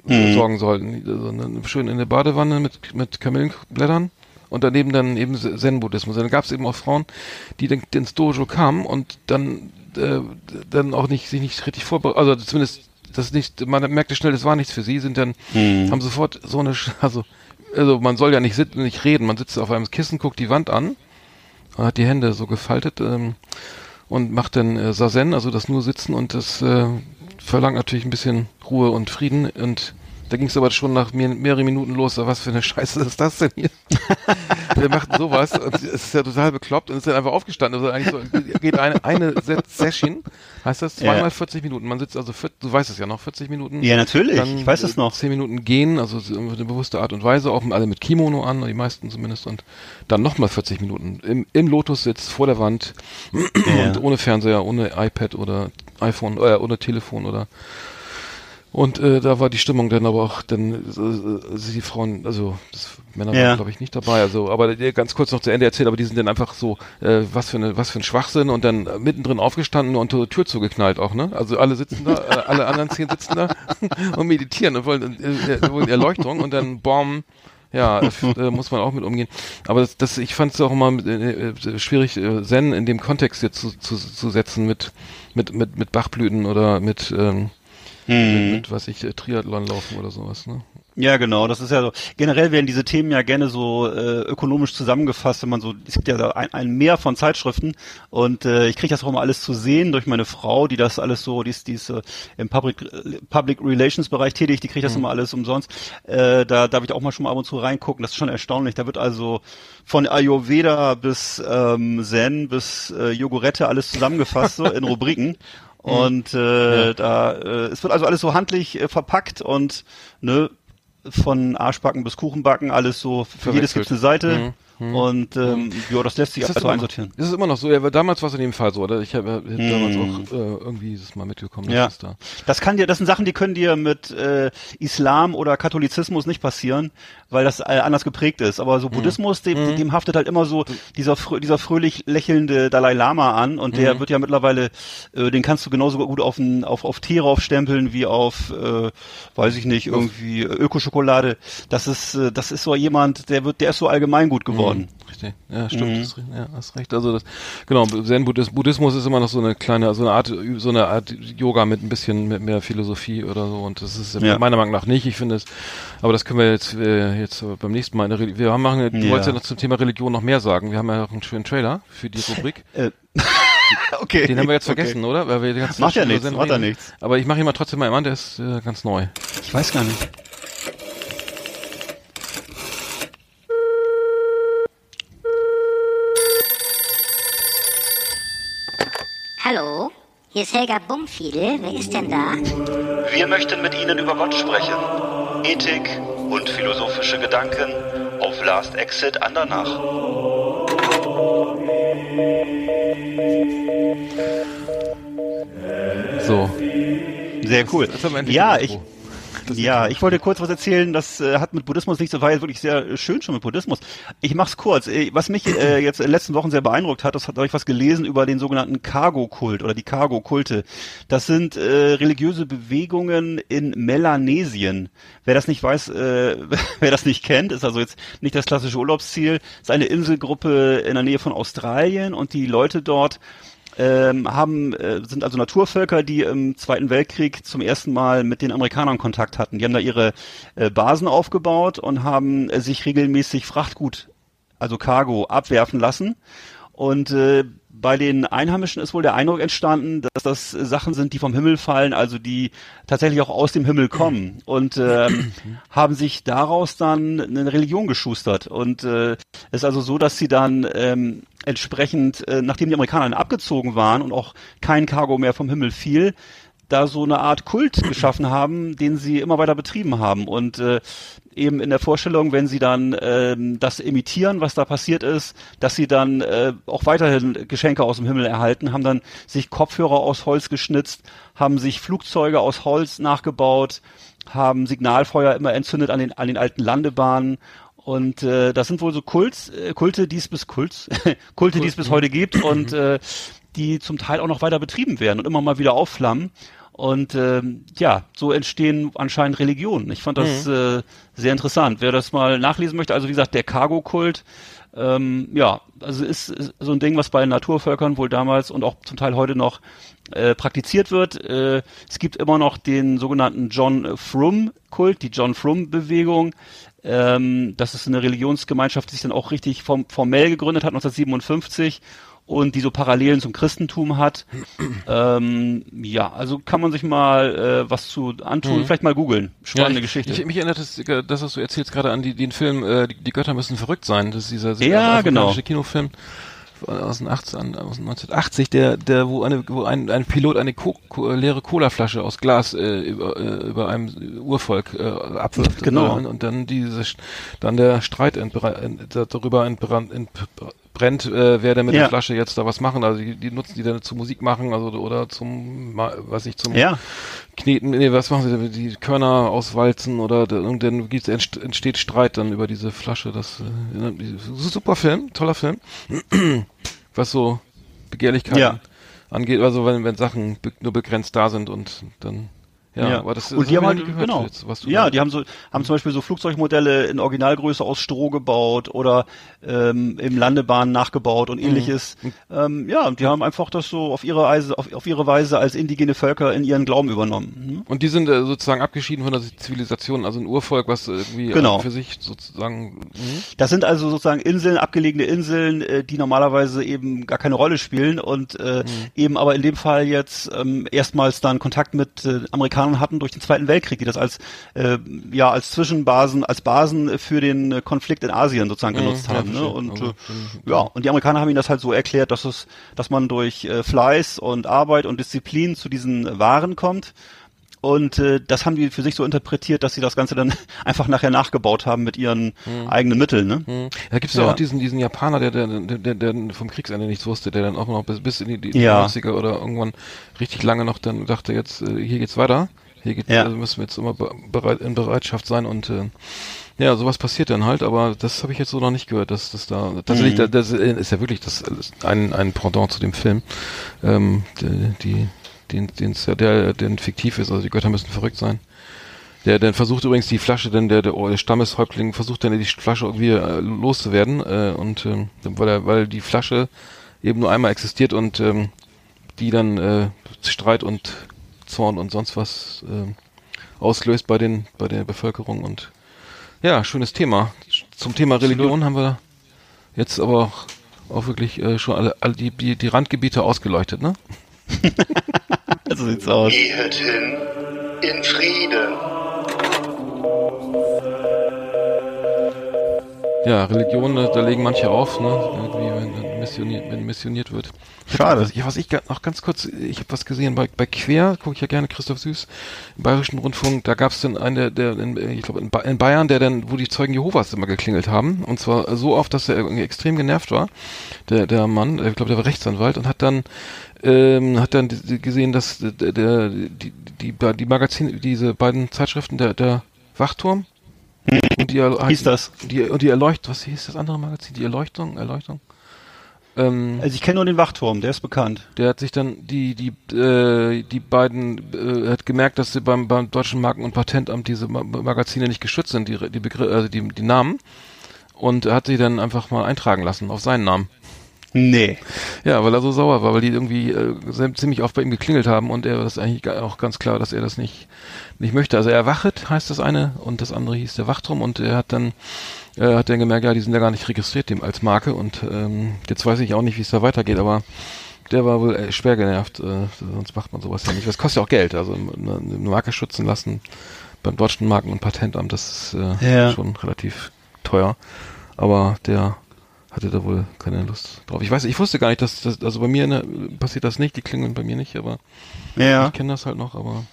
äh, sorgen sollten. Also eine, schön in der Badewanne mit, mit Kamillenblättern und daneben dann eben Zen-Buddhismus. Dann gab es eben auch Frauen, die dann ins Dojo kamen und dann äh, dann auch nicht sich nicht richtig vorbereitet, also zumindest das nicht, man merkte schnell, das war nichts für sie, sind dann haben sofort so eine, also also man soll ja nicht sitzen, nicht reden, man sitzt auf einem Kissen, guckt die Wand an und hat die Hände so gefaltet ähm, und macht dann äh, Sazen, also das nur Sitzen und das äh, verlangt natürlich ein bisschen Ruhe und Frieden und da ging es aber schon nach mehr, mehreren Minuten los. Was für eine Scheiße ist das denn hier? Wir machten sowas und es ist ja total bekloppt und ist dann einfach aufgestanden. Also eigentlich so, geht eine, eine Se- Session, heißt das, zweimal Ja. 40 Minuten. Man sitzt also, du weißt es ja noch, 40 Minuten. Ja, natürlich. Dann, Ich weiß es noch. 10 Minuten gehen, also so auf eine bewusste Art und Weise, auch alle mit Kimono an, die meisten zumindest, und dann nochmal 40 Minuten im, im Lotus sitzt, vor der Wand und ohne Fernseher, ohne iPad oder iPhone, äh, ohne Telefon oder und äh, da war die Stimmung dann aber auch dann äh, äh, die Frauen, also das, Männer Ja. waren glaube ich nicht dabei, also aber äh, ganz kurz noch zu Ende erzählt, aber die sind dann einfach so äh, was für eine was für ein Schwachsinn und dann äh, mittendrin aufgestanden und die Tür zugeknallt auch, ne? Also alle sitzen da, äh, alle anderen zehn sitzen da und meditieren und wollen, äh, äh, wollen Erleuchtung und dann Bomb ja, äh, äh, muss man auch mit umgehen. Aber das, das ich fand es auch immer äh, äh, schwierig, äh, Zen in dem Kontext jetzt zu, zu, zu setzen mit, mit, mit, mit Bachblüten oder mit, ähm, mit, mit was ich, äh, Triathlon laufen oder sowas, ne? Ja, genau, das ist ja so. Generell werden diese Themen ja gerne so äh, ökonomisch zusammengefasst, wenn man so, es gibt ja ein, ein Meer von Zeitschriften und äh, ich kriege das auch immer alles zu sehen durch meine Frau, die das alles so, die ist, die ist äh, im Public, Public Relations Bereich tätig, die kriegt das immer alles umsonst. Äh, da darf ich auch mal schon mal ab und zu reingucken, das ist schon erstaunlich. Da wird also von Ayurveda bis ähm, Zen bis äh, Yogurette alles zusammengefasst, so in Rubriken. Und äh, da äh, es wird also alles so handlich äh, verpackt und ne von Arschbacken bis Kuchenbacken alles so für jedes Verwechselt. gibt's eine Seite Mhm. Und ähm, ja, das lässt sich Ist also immer noch, einsortieren. ist es immer noch so? Ja, damals war es in dem Fall so, oder? Ich habe hab damals Hm. auch äh, irgendwie das mal mitbekommen, dass Ja. da. Das kann dir, das sind Sachen, die können dir mit äh, Islam oder Katholizismus nicht passieren, weil das äh, anders geprägt ist. Aber so Mhm. Buddhismus, dem, dem haftet halt immer so dieser dieser fröhlich lächelnde Dalai Lama an und der Mhm. wird ja mittlerweile, äh, den kannst du genauso gut auf ein, auf auf Tee raufstempeln wie auf, äh, weiß ich nicht, irgendwie Ökoschokolade. Das ist, äh, das ist so jemand, der wird, der ist so allgemeingut geworden. Richtig, ja, stimmt, das, ja, hast recht. Also das, genau, Zen Buddhis- Buddhismus ist immer noch so eine kleine, so eine Art, so eine Art Yoga mit ein bisschen mit mehr Philosophie oder so. Und das ist Ja. meiner Meinung nach nicht. Ich finde es, aber das können wir jetzt äh, jetzt beim nächsten Mal. In der Reli- wir haben machen, du Ja. wolltest ja noch zum Thema Religion noch mehr sagen. Wir haben ja auch einen schönen Trailer für die Rubrik. Äh, okay. Den haben wir jetzt Okay. vergessen, oder? Die ganze Macht ja nichts, macht ja nichts. Aber ich mache ihn mal trotzdem mal an, der ist äh, ganz neu. Ich weiß gar nicht. Hallo, hier ist Helga Bumfiedel. Wer ist denn da? Wir möchten mit Ihnen über Gott sprechen. Ethik und philosophische Gedanken auf Last Exit Andernach. So. Sehr cool. Ja, ich. Das ja, ich wollte kurz was erzählen, das äh, hat mit Buddhismus nichts zu war jetzt wirklich sehr äh, schön schon mit Buddhismus. Ich mach's kurz. Äh, Was mich äh, jetzt in den letzten Wochen sehr beeindruckt hat, das hat, da hab ich was gelesen über den sogenannten Cargo-Kult oder die Cargo-Kulte. Das sind äh, religiöse Bewegungen in Melanesien. Wer das nicht weiß, äh, wer das nicht kennt, ist also jetzt nicht das klassische Urlaubsziel, ist eine Inselgruppe in der Nähe von Australien und die Leute dort ähm, haben, äh, sind also Naturvölker, die im Zweiten Weltkrieg zum ersten Mal mit den Amerikanern Kontakt hatten. Die haben da ihre äh, Basen aufgebaut und haben äh, sich regelmäßig Frachtgut, also Cargo, abwerfen lassen. Und äh, bei den Einheimischen ist wohl der Eindruck entstanden, dass das äh, Sachen sind, die vom Himmel fallen, also die tatsächlich auch aus dem Himmel kommen und ähm, haben sich daraus dann eine Religion geschustert. Und äh, es ist also so, dass sie dann ähm, entsprechend, äh, nachdem die Amerikaner dann abgezogen waren und auch kein Cargo mehr vom Himmel fiel, da so eine Art Kult geschaffen haben, den sie immer weiter betrieben haben. Und äh, eben in der Vorstellung, wenn sie dann ähm, das imitieren, was da passiert ist, dass sie dann äh, auch weiterhin Geschenke aus dem Himmel erhalten, haben dann sich Kopfhörer aus Holz geschnitzt, haben sich Flugzeuge aus Holz nachgebaut, haben Signalfeuer immer entzündet an den, an den alten Landebahnen. Und äh, das sind wohl so Kults, äh, Kulte, die es bis Kults, Kulte, die es bis heute gibt und äh, die zum Teil auch noch weiter betrieben werden und immer mal wieder aufflammen. Und ähm, ja, so entstehen anscheinend Religionen. Ich fand das äh, sehr interessant. Wer das mal nachlesen möchte, also wie gesagt, der Cargo-Kult, ähm, ja, also ist, ist so ein Ding, was bei Naturvölkern wohl damals und auch zum Teil heute noch äh, praktiziert wird. Äh, es gibt immer noch den sogenannten John Frum-Kult, die John Frum-Bewegung. Ähm, das ist eine Religionsgemeinschaft, die sich dann auch richtig form formell gegründet hat, 1957 und die so Parallelen zum Christentum hat. ähm, ja, also kann man sich mal äh, was zu antun, vielleicht mal googeln. Spannende ich, Geschichte. Ich, mich erinnert das, äh, das, was du erzählst, gerade an die, den Film äh, die, die Götter müssen verrückt sein. Das ist dieser Ja, genau. Kinofilm aus, den 18, aus den 1980, der, der, wo eine, wo ein, ein Pilot eine Co Co leere Colaflasche aus Glas äh, über, äh, über einem Urvolk äh, abwirft. Genau. Und, und dann diese, dann der Streit entbre- ent, darüber entbrannt, entbrennt, äh, wer denn mit Ja. der Flasche jetzt da was machen. Also die, die nutzen die dann zu Musik machen, also oder zum, was ich zum ja, kneten, nee, was machen sie denn, die Körner auswalzen oder und dann gibt's, entst- entsteht Streit dann über diese Flasche. Das äh, super Film, toller Film. was so Begehrlichkeiten Ja. angeht, also wenn, wenn Sachen be nur begrenzt da sind und dann ja, Ja, aber das und die hab haben halt, nie gehört genau, jetzt, was du ja, da- die haben so, haben zum Beispiel so Flugzeugmodelle in Originalgröße aus Stroh gebaut oder ähm, im Landebahnen nachgebaut Mhm. und ähnliches. Ähm, ja, und die haben einfach das so auf ihre Weise, auf, auf ihre Weise als indigene Völker in ihren Glauben übernommen. Hm? und die sind äh, sozusagen abgeschieden von der Zivilisation, also ein Urvolk, was irgendwie Genau. äh, für sich sozusagen mhm. Das sind also sozusagen Inseln, abgelegene Inseln, äh, die normalerweise eben gar keine Rolle spielen und äh, eben aber in dem Fall jetzt ähm, erstmals dann Kontakt mit äh, Amerikanern hatten durch den Zweiten Weltkrieg, die das als äh, ja als Zwischenbasen, als Basen für den Konflikt in Asien sozusagen genutzt ja, haben. Ne? Und äh, ja, und die Amerikaner haben ihnen das halt so erklärt, dass es, dass man durch äh, Fleiß und Arbeit und Disziplin zu diesen Waren kommt. Und äh, das haben die für sich so interpretiert, dass sie das Ganze dann einfach nachher nachgebaut haben mit ihren eigenen Mitteln. Ne? Hm. Da gibt's ja Ja. auch diesen, diesen Japaner, der, der, der, der, vom Kriegsende nichts wusste, der dann auch noch bis, bis in die, die Ja. 90er oder irgendwann richtig lange noch dann dachte, jetzt, äh, hier geht's weiter. Hier geht, Ja. also müssen wir jetzt immer be- bereit, in Bereitschaft sein und äh, ja, sowas passiert dann halt, aber das habe ich jetzt so noch nicht gehört, dass das da tatsächlich, Mhm. da- das ist ja wirklich das ist ein, ein Pendant zu dem Film, ähm, die, die den, den's ja, der, der fiktiv ist, also die Götter müssen verrückt sein. Der, der versucht übrigens die Flasche, denn der, der, der Stammeshäuptling versucht dann die Flasche irgendwie äh, loszuwerden äh, und ähm, weil er, weil die Flasche eben nur einmal existiert und ähm, die dann äh, Streit und Zorn und sonst was äh, auslöst bei den bei der Bevölkerung und ja schönes Thema. Zum Thema Religion haben wir jetzt aber auch, auch wirklich äh, schon alle, alle die, die die Randgebiete ausgeleuchtet, ne? So sieht's aus. Gehet hin in Frieden. Ja, Religion, da, da legen manche auf, ne? Irgendwie, wenn, wenn, missioniert, wenn missioniert wird. Schade. Ja, was ich noch ganz kurz, ich habe was gesehen bei, bei Quer, gucke ich ja gerne Christoph Süß, im Bayerischen Rundfunk, da gab es dann einen, der, in, ich glaube in, Ba- in Bayern, der dann, wo die Zeugen Jehovas immer geklingelt haben, und zwar so oft, dass er irgendwie extrem genervt war, der, der Mann, ich glaube, der war Rechtsanwalt und hat dann ähm, hat dann gesehen, dass der, der die, die, die Magazine, diese beiden Zeitschriften, der, der Wachturm und die, Er- Hieß das? die und die Erleuchtung, was hieß das andere Magazin? Die Erleuchtung, Erleuchtung. Ähm, Also ich kenne nur den Wachturm, der ist bekannt. der hat sich dann die die äh, die beiden äh, hat gemerkt, dass sie beim beim deutschen Marken- und Patentamt diese Ma Magazine nicht geschützt sind, die die Begr also die die Namen und hat sie dann einfach mal eintragen lassen auf seinen Namen. Nee. Ja, weil er so sauer war, weil die irgendwie äh, ziemlich oft bei ihm geklingelt haben und er das eigentlich auch ganz klar, dass er das nicht nicht möchte. Also er wachet heißt das eine und das andere hieß der Wachturm und er hat dann äh, hat dann gemerkt, ja, die sind ja gar nicht registriert dem als Marke und ähm, jetzt weiß ich auch nicht, wie es da weitergeht, aber der war wohl äh, schwer genervt, äh, sonst macht man sowas ja nicht. Das kostet ja auch Geld, also eine, eine Marke schützen lassen beim deutschen Marken- und Patentamt, das ist äh, Ja. schon relativ teuer. Aber der hatte da wohl keine Lust drauf. Ich weiß, ich wusste gar nicht, dass das, also bei mir ne, passiert das nicht, die klingeln bei mir nicht, aber Ja. ich kenne das halt noch, aber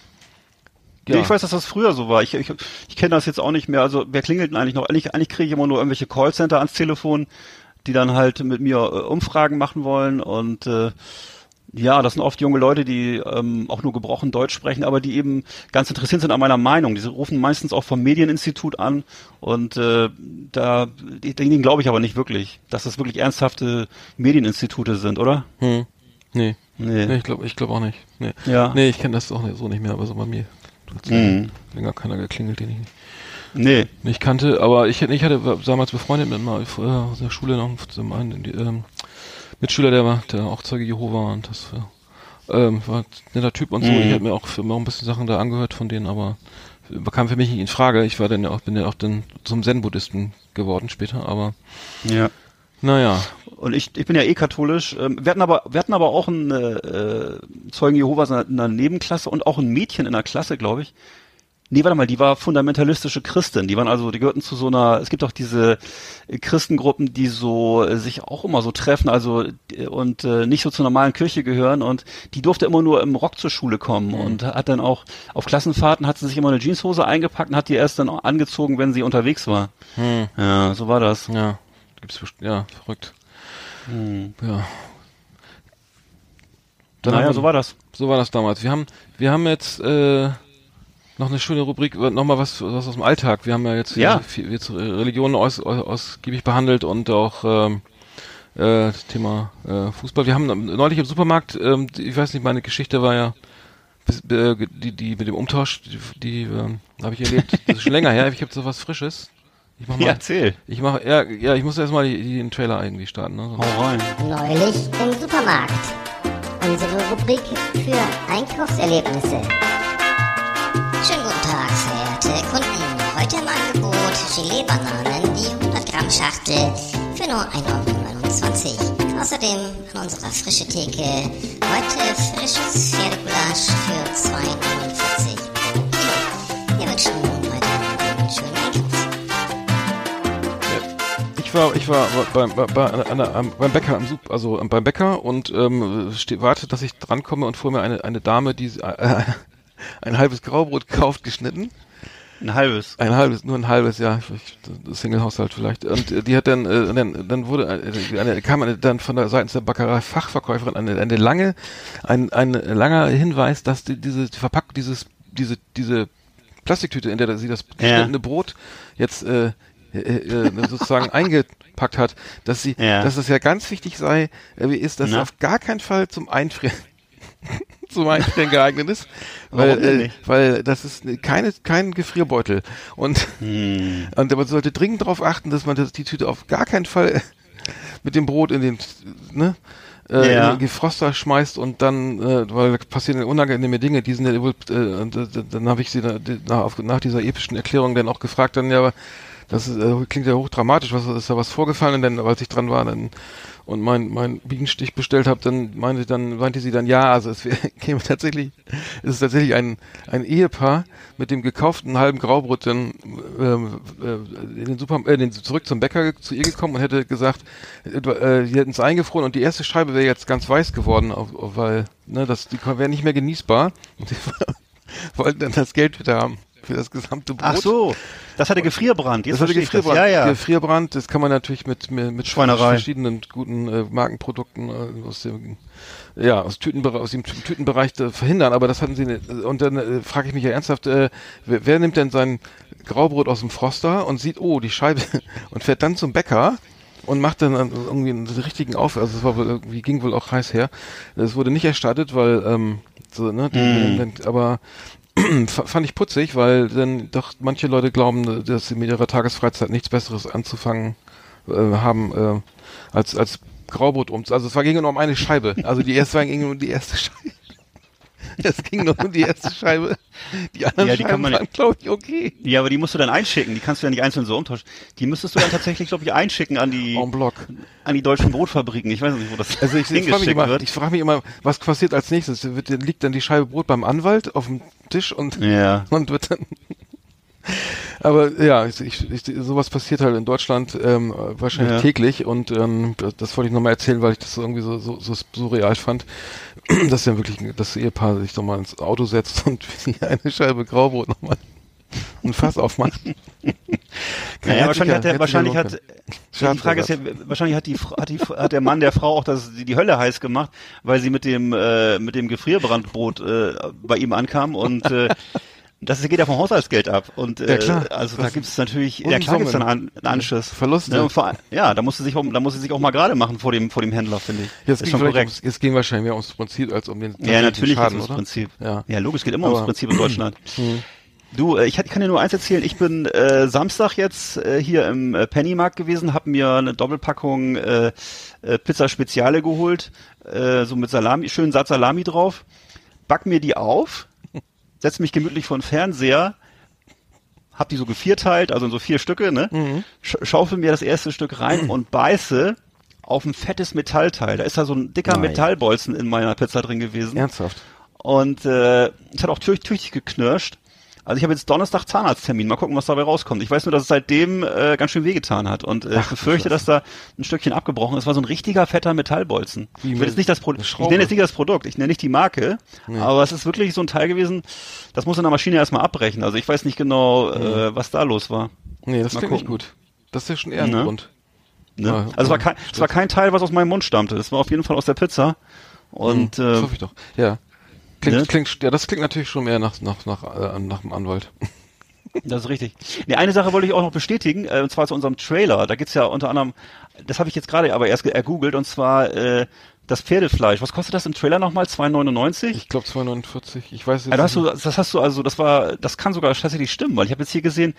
Ja. Ich weiß, dass das früher so war. Ich, ich, ich kenne das jetzt auch nicht mehr. Also wer klingelt denn eigentlich noch? Eigentlich, eigentlich kriege ich immer nur irgendwelche Callcenter ans Telefon, die dann halt mit mir äh, Umfragen machen wollen und äh, ja, das sind oft junge Leute, die ähm, auch nur gebrochen Deutsch sprechen, aber die eben ganz interessiert sind an meiner Meinung. Die rufen meistens auch vom Medieninstitut an und äh, da denen glaube ich aber nicht wirklich, dass das wirklich ernsthafte Medieninstitute sind, oder? hm, nee. Nee. Nee, ich glaube ich glaube auch nicht. Nee. Ja. Nee, ich kenne das auch nicht, so nicht mehr, aber so bei mir hat Mhm. länger keiner geklingelt, den ich nicht, Nee. nicht kannte. Aber ich, ich hatte damals befreundet mit mal äh, aus der Schule noch so einen die, ähm, Mitschüler, der war, der auch Zeuge Jehova und das äh, ähm, war ein netter Typ und so. Mhm. Ich habe mir auch für auch ein bisschen Sachen da angehört von denen, aber kam für mich nicht in Frage. Ich war dann ja auch, bin ja auch dann zum Zen-Buddhisten geworden später, aber Ja. naja. Und ich, ich bin ja eh katholisch. Ähm, Wir hatten aber, wir hatten aber auch einen äh, Zeugen Jehovas in einer, in einer Nebenklasse und auch ein Mädchen in der Klasse, glaube ich. Nee, warte mal, die war fundamentalistische Christin. Die waren also, die gehörten zu so einer, es gibt auch diese äh, Christengruppen, die so äh, sich auch immer so treffen, also äh, und äh, nicht so zur normalen Kirche gehören und die durfte immer nur im Rock zur Schule kommen und hat dann auch auf Klassenfahrten hat sie sich immer eine Jeanshose eingepackt und hat die erst dann angezogen, wenn sie unterwegs war. Hm. Ja, so war das. Ja, gibt's ja, verrückt. Ja. Dann naja, wir- so war das. So war das damals. Wir haben, wir haben jetzt äh, noch eine schöne Rubrik, äh, noch mal was, was aus dem Alltag. Wir haben ja jetzt, Ja. viel, jetzt Religionen aus, aus, ausgiebig behandelt und auch ähm, äh, das Thema äh, Fußball. Wir haben neulich im Supermarkt, ähm, ich weiß nicht, meine Geschichte war ja äh, die, die mit dem Umtausch, die, die ähm, habe ich erlebt. Das ist schon länger her. Ich habe so was Frisches. Ich mach mal, Ja, erzähl. ich mache, ja, ja, ich muss erstmal die, die, den Trailer irgendwie starten. Ne? Hau rein. Neulich im Supermarkt. Unsere Rubrik für Einkaufserlebnisse. Schönen guten Tag, verehrte Kunden. Heute im Angebot Gelee-Bananen, die 100 Gramm Schachtel für nur 1,29 Euro. Außerdem an unserer frische Theke heute frisches Pferdegulasch für 2,49 pro Kilo. Wir wünschen nun weiter einen schönen Einkauf. Ich war, ich war beim, bei, bei, beim Bäcker am Sup, also beim Bäcker und ähm, ste- warte, dass ich drankomme und vor mir eine, eine Dame, die äh, ein halbes Graubrot gekauft, geschnitten. Ein halbes. Ein halbes, nur ein halbes, ja, Single-Haushalt vielleicht. Und die hat dann, äh, dann, dann wurde, äh, eine, kam eine, dann von der seitens der Bäckerei Fachverkäuferin eine, eine lange, ein, ein langer Hinweis, dass die, diese die Verpackung, dieses, diese, diese Plastiktüte, in der sie das geschnittene Brot jetzt äh, äh, äh, sozusagen eingepackt hat, dass sie, Ja. dass es ja ganz wichtig sei, äh, wie ist, dass es Na? auf gar keinen Fall zum Einfrieren zum Einfrieren geeignet ist, weil, äh, weil das ist ne- keine, kein Gefrierbeutel und Hm. und man sollte dringend darauf achten, dass man das, die Tüte auf gar keinen Fall mit dem Brot in den, ne, äh, Ja. in den Gefroster schmeißt und dann, äh, weil da passieren unangenehme Dinge, die sind ja wohl, äh, und, äh, dann habe ich sie da, die- nach, auf, nach dieser epischen Erklärung dann auch gefragt, dann ja, aber das ist, äh, klingt ja hochdramatisch, was ist da was vorgefallen, denn als ich dran war dann, und mein mein Bienenstich bestellt habe, dann meinte dann meinte sie dann ja, also es käme tatsächlich, es ist tatsächlich ein ein Ehepaar mit dem gekauften halben Graubrot dann ähm, äh, in den Super, äh, den, zurück zum Bäcker zu ihr gekommen und hätte gesagt, äh, die hätten es eingefroren und die erste Scheibe wäre jetzt ganz weiß geworden, auf, auf, weil ne, das die wäre nicht mehr genießbar. Und die wollten dann das Geld wieder haben für das gesamte Brot. Ach so, das hatte Gefrierbrand. Jetzt Das hatte Gefrierbrand. Ja, ja. Gefrierbrand, das kann man natürlich mit, mit, mit Schweinerei. verschiedenen guten äh, Markenprodukten äh, aus dem, ja, aus, Tütenbereich, aus dem Tü- Tütenbereich äh, verhindern. Aber das hatten sie nicht. Und dann äh, frage ich mich ja ernsthaft, äh, wer, wer nimmt denn sein Graubrot aus dem Froster und sieht, oh, die Scheibe und fährt dann zum Bäcker und macht dann irgendwie einen richtigen Auf, also es war wohl irgendwie, ging wohl auch heiß her. Es wurde nicht erstattet, weil, ähm, so, ne, die, aber fand ich putzig, weil dann doch manche Leute glauben, dass sie mit ihrer Tagesfreizeit nichts Besseres anzufangen äh, haben äh, als als Graubrot um. Also es war ging nur um eine Scheibe. Also die erste war ging nur um die erste Scheibe. Es ging nur um die erste Scheibe. Die anderen Ja, die kann Scheiben man- waren, glaube ich, okay. Ja, aber die musst du dann einschicken. Die kannst du ja nicht einzeln so umtauschen. Die müsstest du dann tatsächlich, glaube ich, einschicken an die En bloc. an die deutschen Brotfabriken. Ich weiß nicht, wo das Also ich, ich frage mich immer, wird. ich frage mich immer, was passiert als nächstes? Wird, liegt dann die Scheibe Brot beim Anwalt auf dem Tisch und Ja. und wird dann. Aber ja, ich, ich, sowas passiert halt in Deutschland ähm, wahrscheinlich Ja. täglich und ähm, das, wollte ich nochmal erzählen, weil ich das irgendwie so, so, so surreal fand, dass ja wirklich das Ehepaar sich nochmal ins Auto setzt und eine Scheibe Graubrot nochmal ein Fass aufmacht. Naja, wahrscheinlich hat der, wahrscheinlich hat, die Frage ist ja, wahrscheinlich hat die, hat die, hat der Mann der Frau auch das, die, die Hölle heiß gemacht, weil sie mit dem, äh, mit dem Gefrierbrandbrot, äh, bei ihm ankam und, äh, das geht ja vom Haushaltsgeld ab und äh, Ja, klar. also da gibt es natürlich ja klar gibt's dann einen Anschiss Verluste. Ne, vor, ja da muss sie sich auch, da muss sie sich auch mal gerade machen vor dem vor dem Händler finde ich Jetzt ist ging, schon ums, es ging wahrscheinlich mehr ums Prinzip als um den ja natürlich Schaden, es oder? Prinzip Ja. ja logisch geht immer Aber- ums Prinzip in Deutschland Du, äh, ich kann dir nur eins erzählen. Ich bin äh, Samstag jetzt äh, hier im äh, Pennymarkt gewesen, habe mir eine Doppelpackung äh, äh, Pizza Speziale geholt, äh, so mit Salami, schönen Satz Salami drauf, back mir die auf, setz mich gemütlich vor den Fernseher, hab die so gevierteilt, also in so vier Stücke, ne? Sch schaufel mir das erste Stück rein und beiße auf ein fettes Metallteil. Da ist da so ein dicker Nein. Metallbolzen in meiner Pizza drin gewesen. Ernsthaft. Und äh, es hat auch tüch tüchtig geknirscht. Also ich habe jetzt Donnerstag Zahnarzttermin. Mal gucken, was dabei rauskommt. Ich weiß nur, dass es seitdem äh, ganz schön wehgetan hat. Und äh, ich befürchte, dass da ein Stückchen abgebrochen ist. War so ein richtiger fetter Metallbolzen. Wie Ich will jetzt nicht das einer Ich nenne jetzt nicht das Produkt. Ich nenne nicht die Marke. Aber es ist wirklich so ein Teil gewesen. Das muss in der Maschine erstmal abbrechen. Also ich weiß nicht genau, äh, was da los war. Nee, das Mal klingt nicht gut. Das ist ja schon eher ein Ne? Grund. Ne? Ja, also es war kein, es war kein Teil, was aus meinem Mund stammte. Es war auf jeden Fall aus der Pizza. Und das äh, hoffe ich doch. Ja. Klingt, ne? klingt, ja, das klingt natürlich schon mehr nach, nach, nach, äh, nach dem Anwalt. Das ist richtig. Nee, eine Sache wollte ich auch noch bestätigen, äh, und zwar zu unserem Trailer. Da gibt's ja unter anderem, das habe ich jetzt gerade aber erst ge- ergoogelt, und zwar äh, das Pferdefleisch. Was kostet das im Trailer nochmal? 2,99? Ich glaube 2,49. Ich weiß jetzt das hast nicht. du, das hast du also, das war, das kann sogar tatsächlich stimmen, weil ich habe jetzt hier gesehen,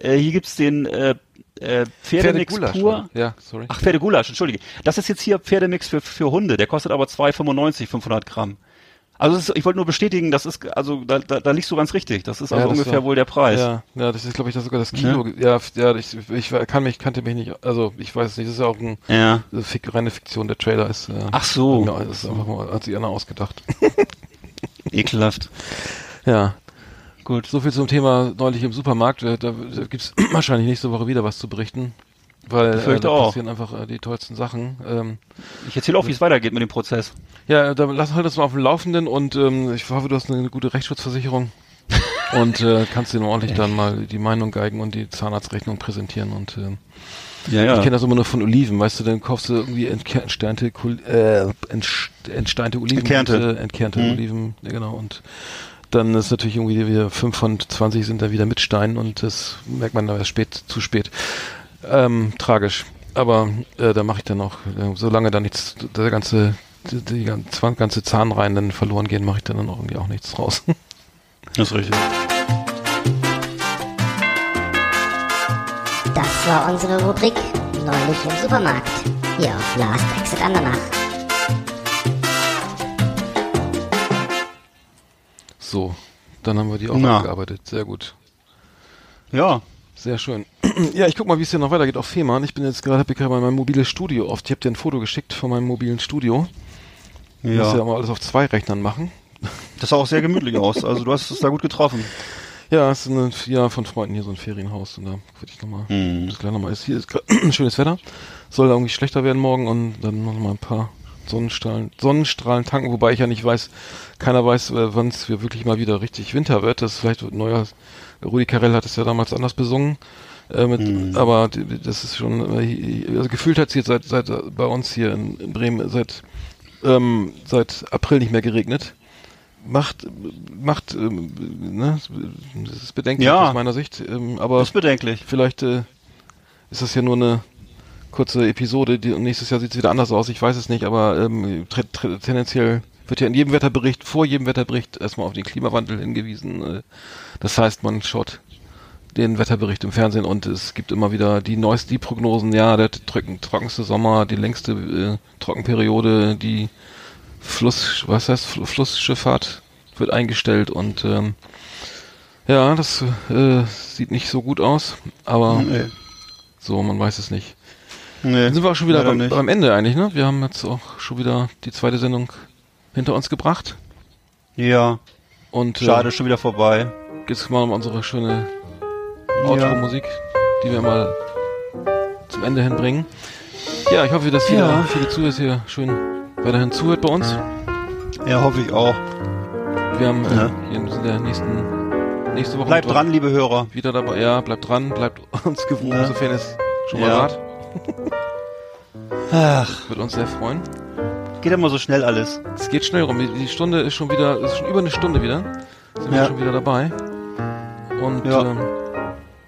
äh, hier gibt's den äh, äh, Pferdemix Pferdegulasch, pur. Ja, sorry. Ach, Pferdegulasch, entschuldige. Das ist jetzt hier Pferdemix für, für Hunde. Der kostet aber 2,95, 500 Gramm. Also ist, ich wollte nur bestätigen, das ist, also da, da, da liegst du ganz richtig. Das ist also Ja, das ungefähr war- wohl der Preis. Ja, ja, das ist glaube ich das sogar das Kilo. Ja, ja, ich, ich kann mich kannte mich nicht, also ich weiß nicht, das ist ja auch ein, Ja. eine Fik reine Fiktion der Trailer ist. Äh, Ach so. Ja, das ist einfach mal hat sich einer ausgedacht. Ekelhaft. ja. Gut. So viel zum Thema neulich im Supermarkt. Äh, Da, da gibt's wahrscheinlich nächste Woche wieder was zu berichten. Weil äh, da auch. passieren einfach äh, die tollsten Sachen. Ähm, Ich erzähle auch, wie es weitergeht mit dem Prozess. ja, dann lass halt das mal auf dem Laufenden und ähm, ich hoffe, du hast eine gute Rechtsschutzversicherung und äh, kannst dir ordentlich dann mal die Meinung geigen und die Zahnarztrechnung präsentieren und ähm, Ja, ja. Ich kenne das immer nur von Oliven, weißt du, dann kaufst du irgendwie entsternte, äh, entst- entsteinte Oliven. Entkernte. und, äh, entkernte Mhm. Oliven, ja genau. Und dann ist natürlich irgendwie wieder 5 von 20 sind da wieder mit Stein und das merkt man dann erst spät, zu spät. Ähm, tragisch. Aber äh, da mache ich dann auch, äh, solange da nichts, der ganze, die, die ganze, ganze Zahnreihen dann verloren gehen, mache ich dann, dann auch irgendwie auch nichts draus. Das ist richtig. Das war unsere Rubrik Neulich im Supermarkt. Hier auf Last Exit Andernach. so, dann haben wir die auch Na. abgearbeitet. Sehr gut. Ja. Sehr schön. Ja, ich guck mal, wie es hier noch weitergeht auf Fehmarn. Ich bin jetzt gerade, hab ich gerade mein mobiles Studio oft. Ich habe dir ein Foto geschickt von meinem mobilen Studio. Ich muss ja Ja. mal alles auf zwei Rechnern machen. Das sah auch sehr gemütlich aus. Also du hast es da gut getroffen. Ja, es ist ein, ja, von Freunden hier so ein Ferienhaus und da würde ich nochmal, Mhm. das gleich nochmal ist. Hier ist schönes Wetter. Soll irgendwie schlechter werden morgen und dann noch mal ein paar Sonnenstrahlen, Sonnenstrahlen tanken, wobei ich ja nicht weiß, keiner weiß, äh, wann es wirklich mal wieder richtig Winter wird. Das ist vielleicht ein neuer, Rudi Carell hat es ja damals anders besungen. Äh, mit, Mhm. Aber das ist schon, äh, also gefühlt hat es jetzt seit, seit äh, bei uns hier in, in Bremen seit, ähm, seit April nicht mehr geregnet. Macht, macht, ähm, ne, das ist bedenklich Ja. aus meiner Sicht, ähm, aber Das ist bedenklich. vielleicht äh, ist das ja nur eine kurze Episode, die, nächstes Jahr sieht es wieder anders aus, ich weiß es nicht, aber ähm, tendenziell wird ja in jedem Wetterbericht, vor jedem Wetterbericht erstmal auf den Klimawandel hingewiesen. Äh, das heißt, man schaut den Wetterbericht im Fernsehen und es gibt immer wieder die neuesten die Prognosen, ja, der trocken, trockenste Sommer, die längste äh, Trockenperiode, die Fluss, was heißt, Fl- Flussschifffahrt wird eingestellt und ähm, ja, das äh, sieht nicht so gut aus, aber Nee. so, man weiß es nicht. Nee. Dann sind wir auch schon wieder beim, beim Ende eigentlich, ne? Wir haben jetzt auch schon wieder die zweite Sendung hinter uns gebracht. Ja. Und Schade, schon wieder vorbei. äh, jetzt mal um unsere schöne Outro-Musik, die wir mal zum Ende hinbringen. Ja, ich hoffe, dass ihr Ja. viele Zuhörer hier schön weiterhin zuhört bei uns. Ja, hoffe ich auch. Wir haben äh, Ja. hier in der nächsten nächste Woche Bleibt dran, liebe Hörer. wieder dabei. Ja, bleibt dran, bleibt uns gewogen, Ja. sofern es schon mal Ja. wart. Ach, Würde uns sehr freuen. geht immer so schnell alles. Es geht schnell rum. Die Stunde ist schon wieder, ist schon über eine Stunde wieder. Sind wir Ja. schon wieder dabei. Und Ja. ähm,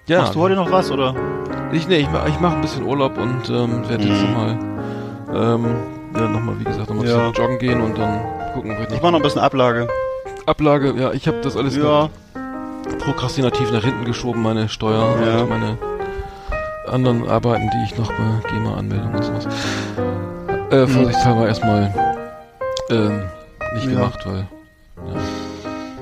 ja, Machst du heute noch was, oder? ich, nee, ich, mach- ich mache ein bisschen Urlaub und ähm, werde jetzt Mhm. nochmal, ähm, ja, nochmal, wie gesagt, nochmal Ja. joggen gehen und dann gucken, ob ich Ich noch mach noch ein bisschen Ablage. Ablage, ja, ich habe das alles Ja. prokrastinativ nach hinten geschoben, meine Steuer Ja. und meine anderen Arbeiten, die ich noch bei GEMA-Anmeldung und sowas. Äh, vorsichtshalber erstmal ähm, nicht Ja. gemacht, weil ja.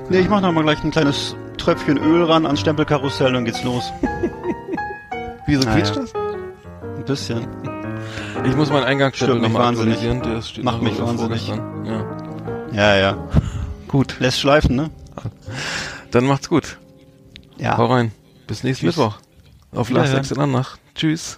Nee, ich mach noch mal gleich ein kleines Tröpfchen Öl ran ans Stempelkarussell und geht's los. Wieso Ah, quietscht das? Ein bisschen. Ich muss meinen Eingangsstempel nochmal wahnsinnig. aktualisieren. Der steht Macht mich wahnsinnig. Ja. Ja, ja. Gut. Lässt schleifen, ne? Dann macht's gut. Ja. Hau rein. Bis nächsten Tschüss. Mittwoch. Auf Last. Exit Annach. Tschüss.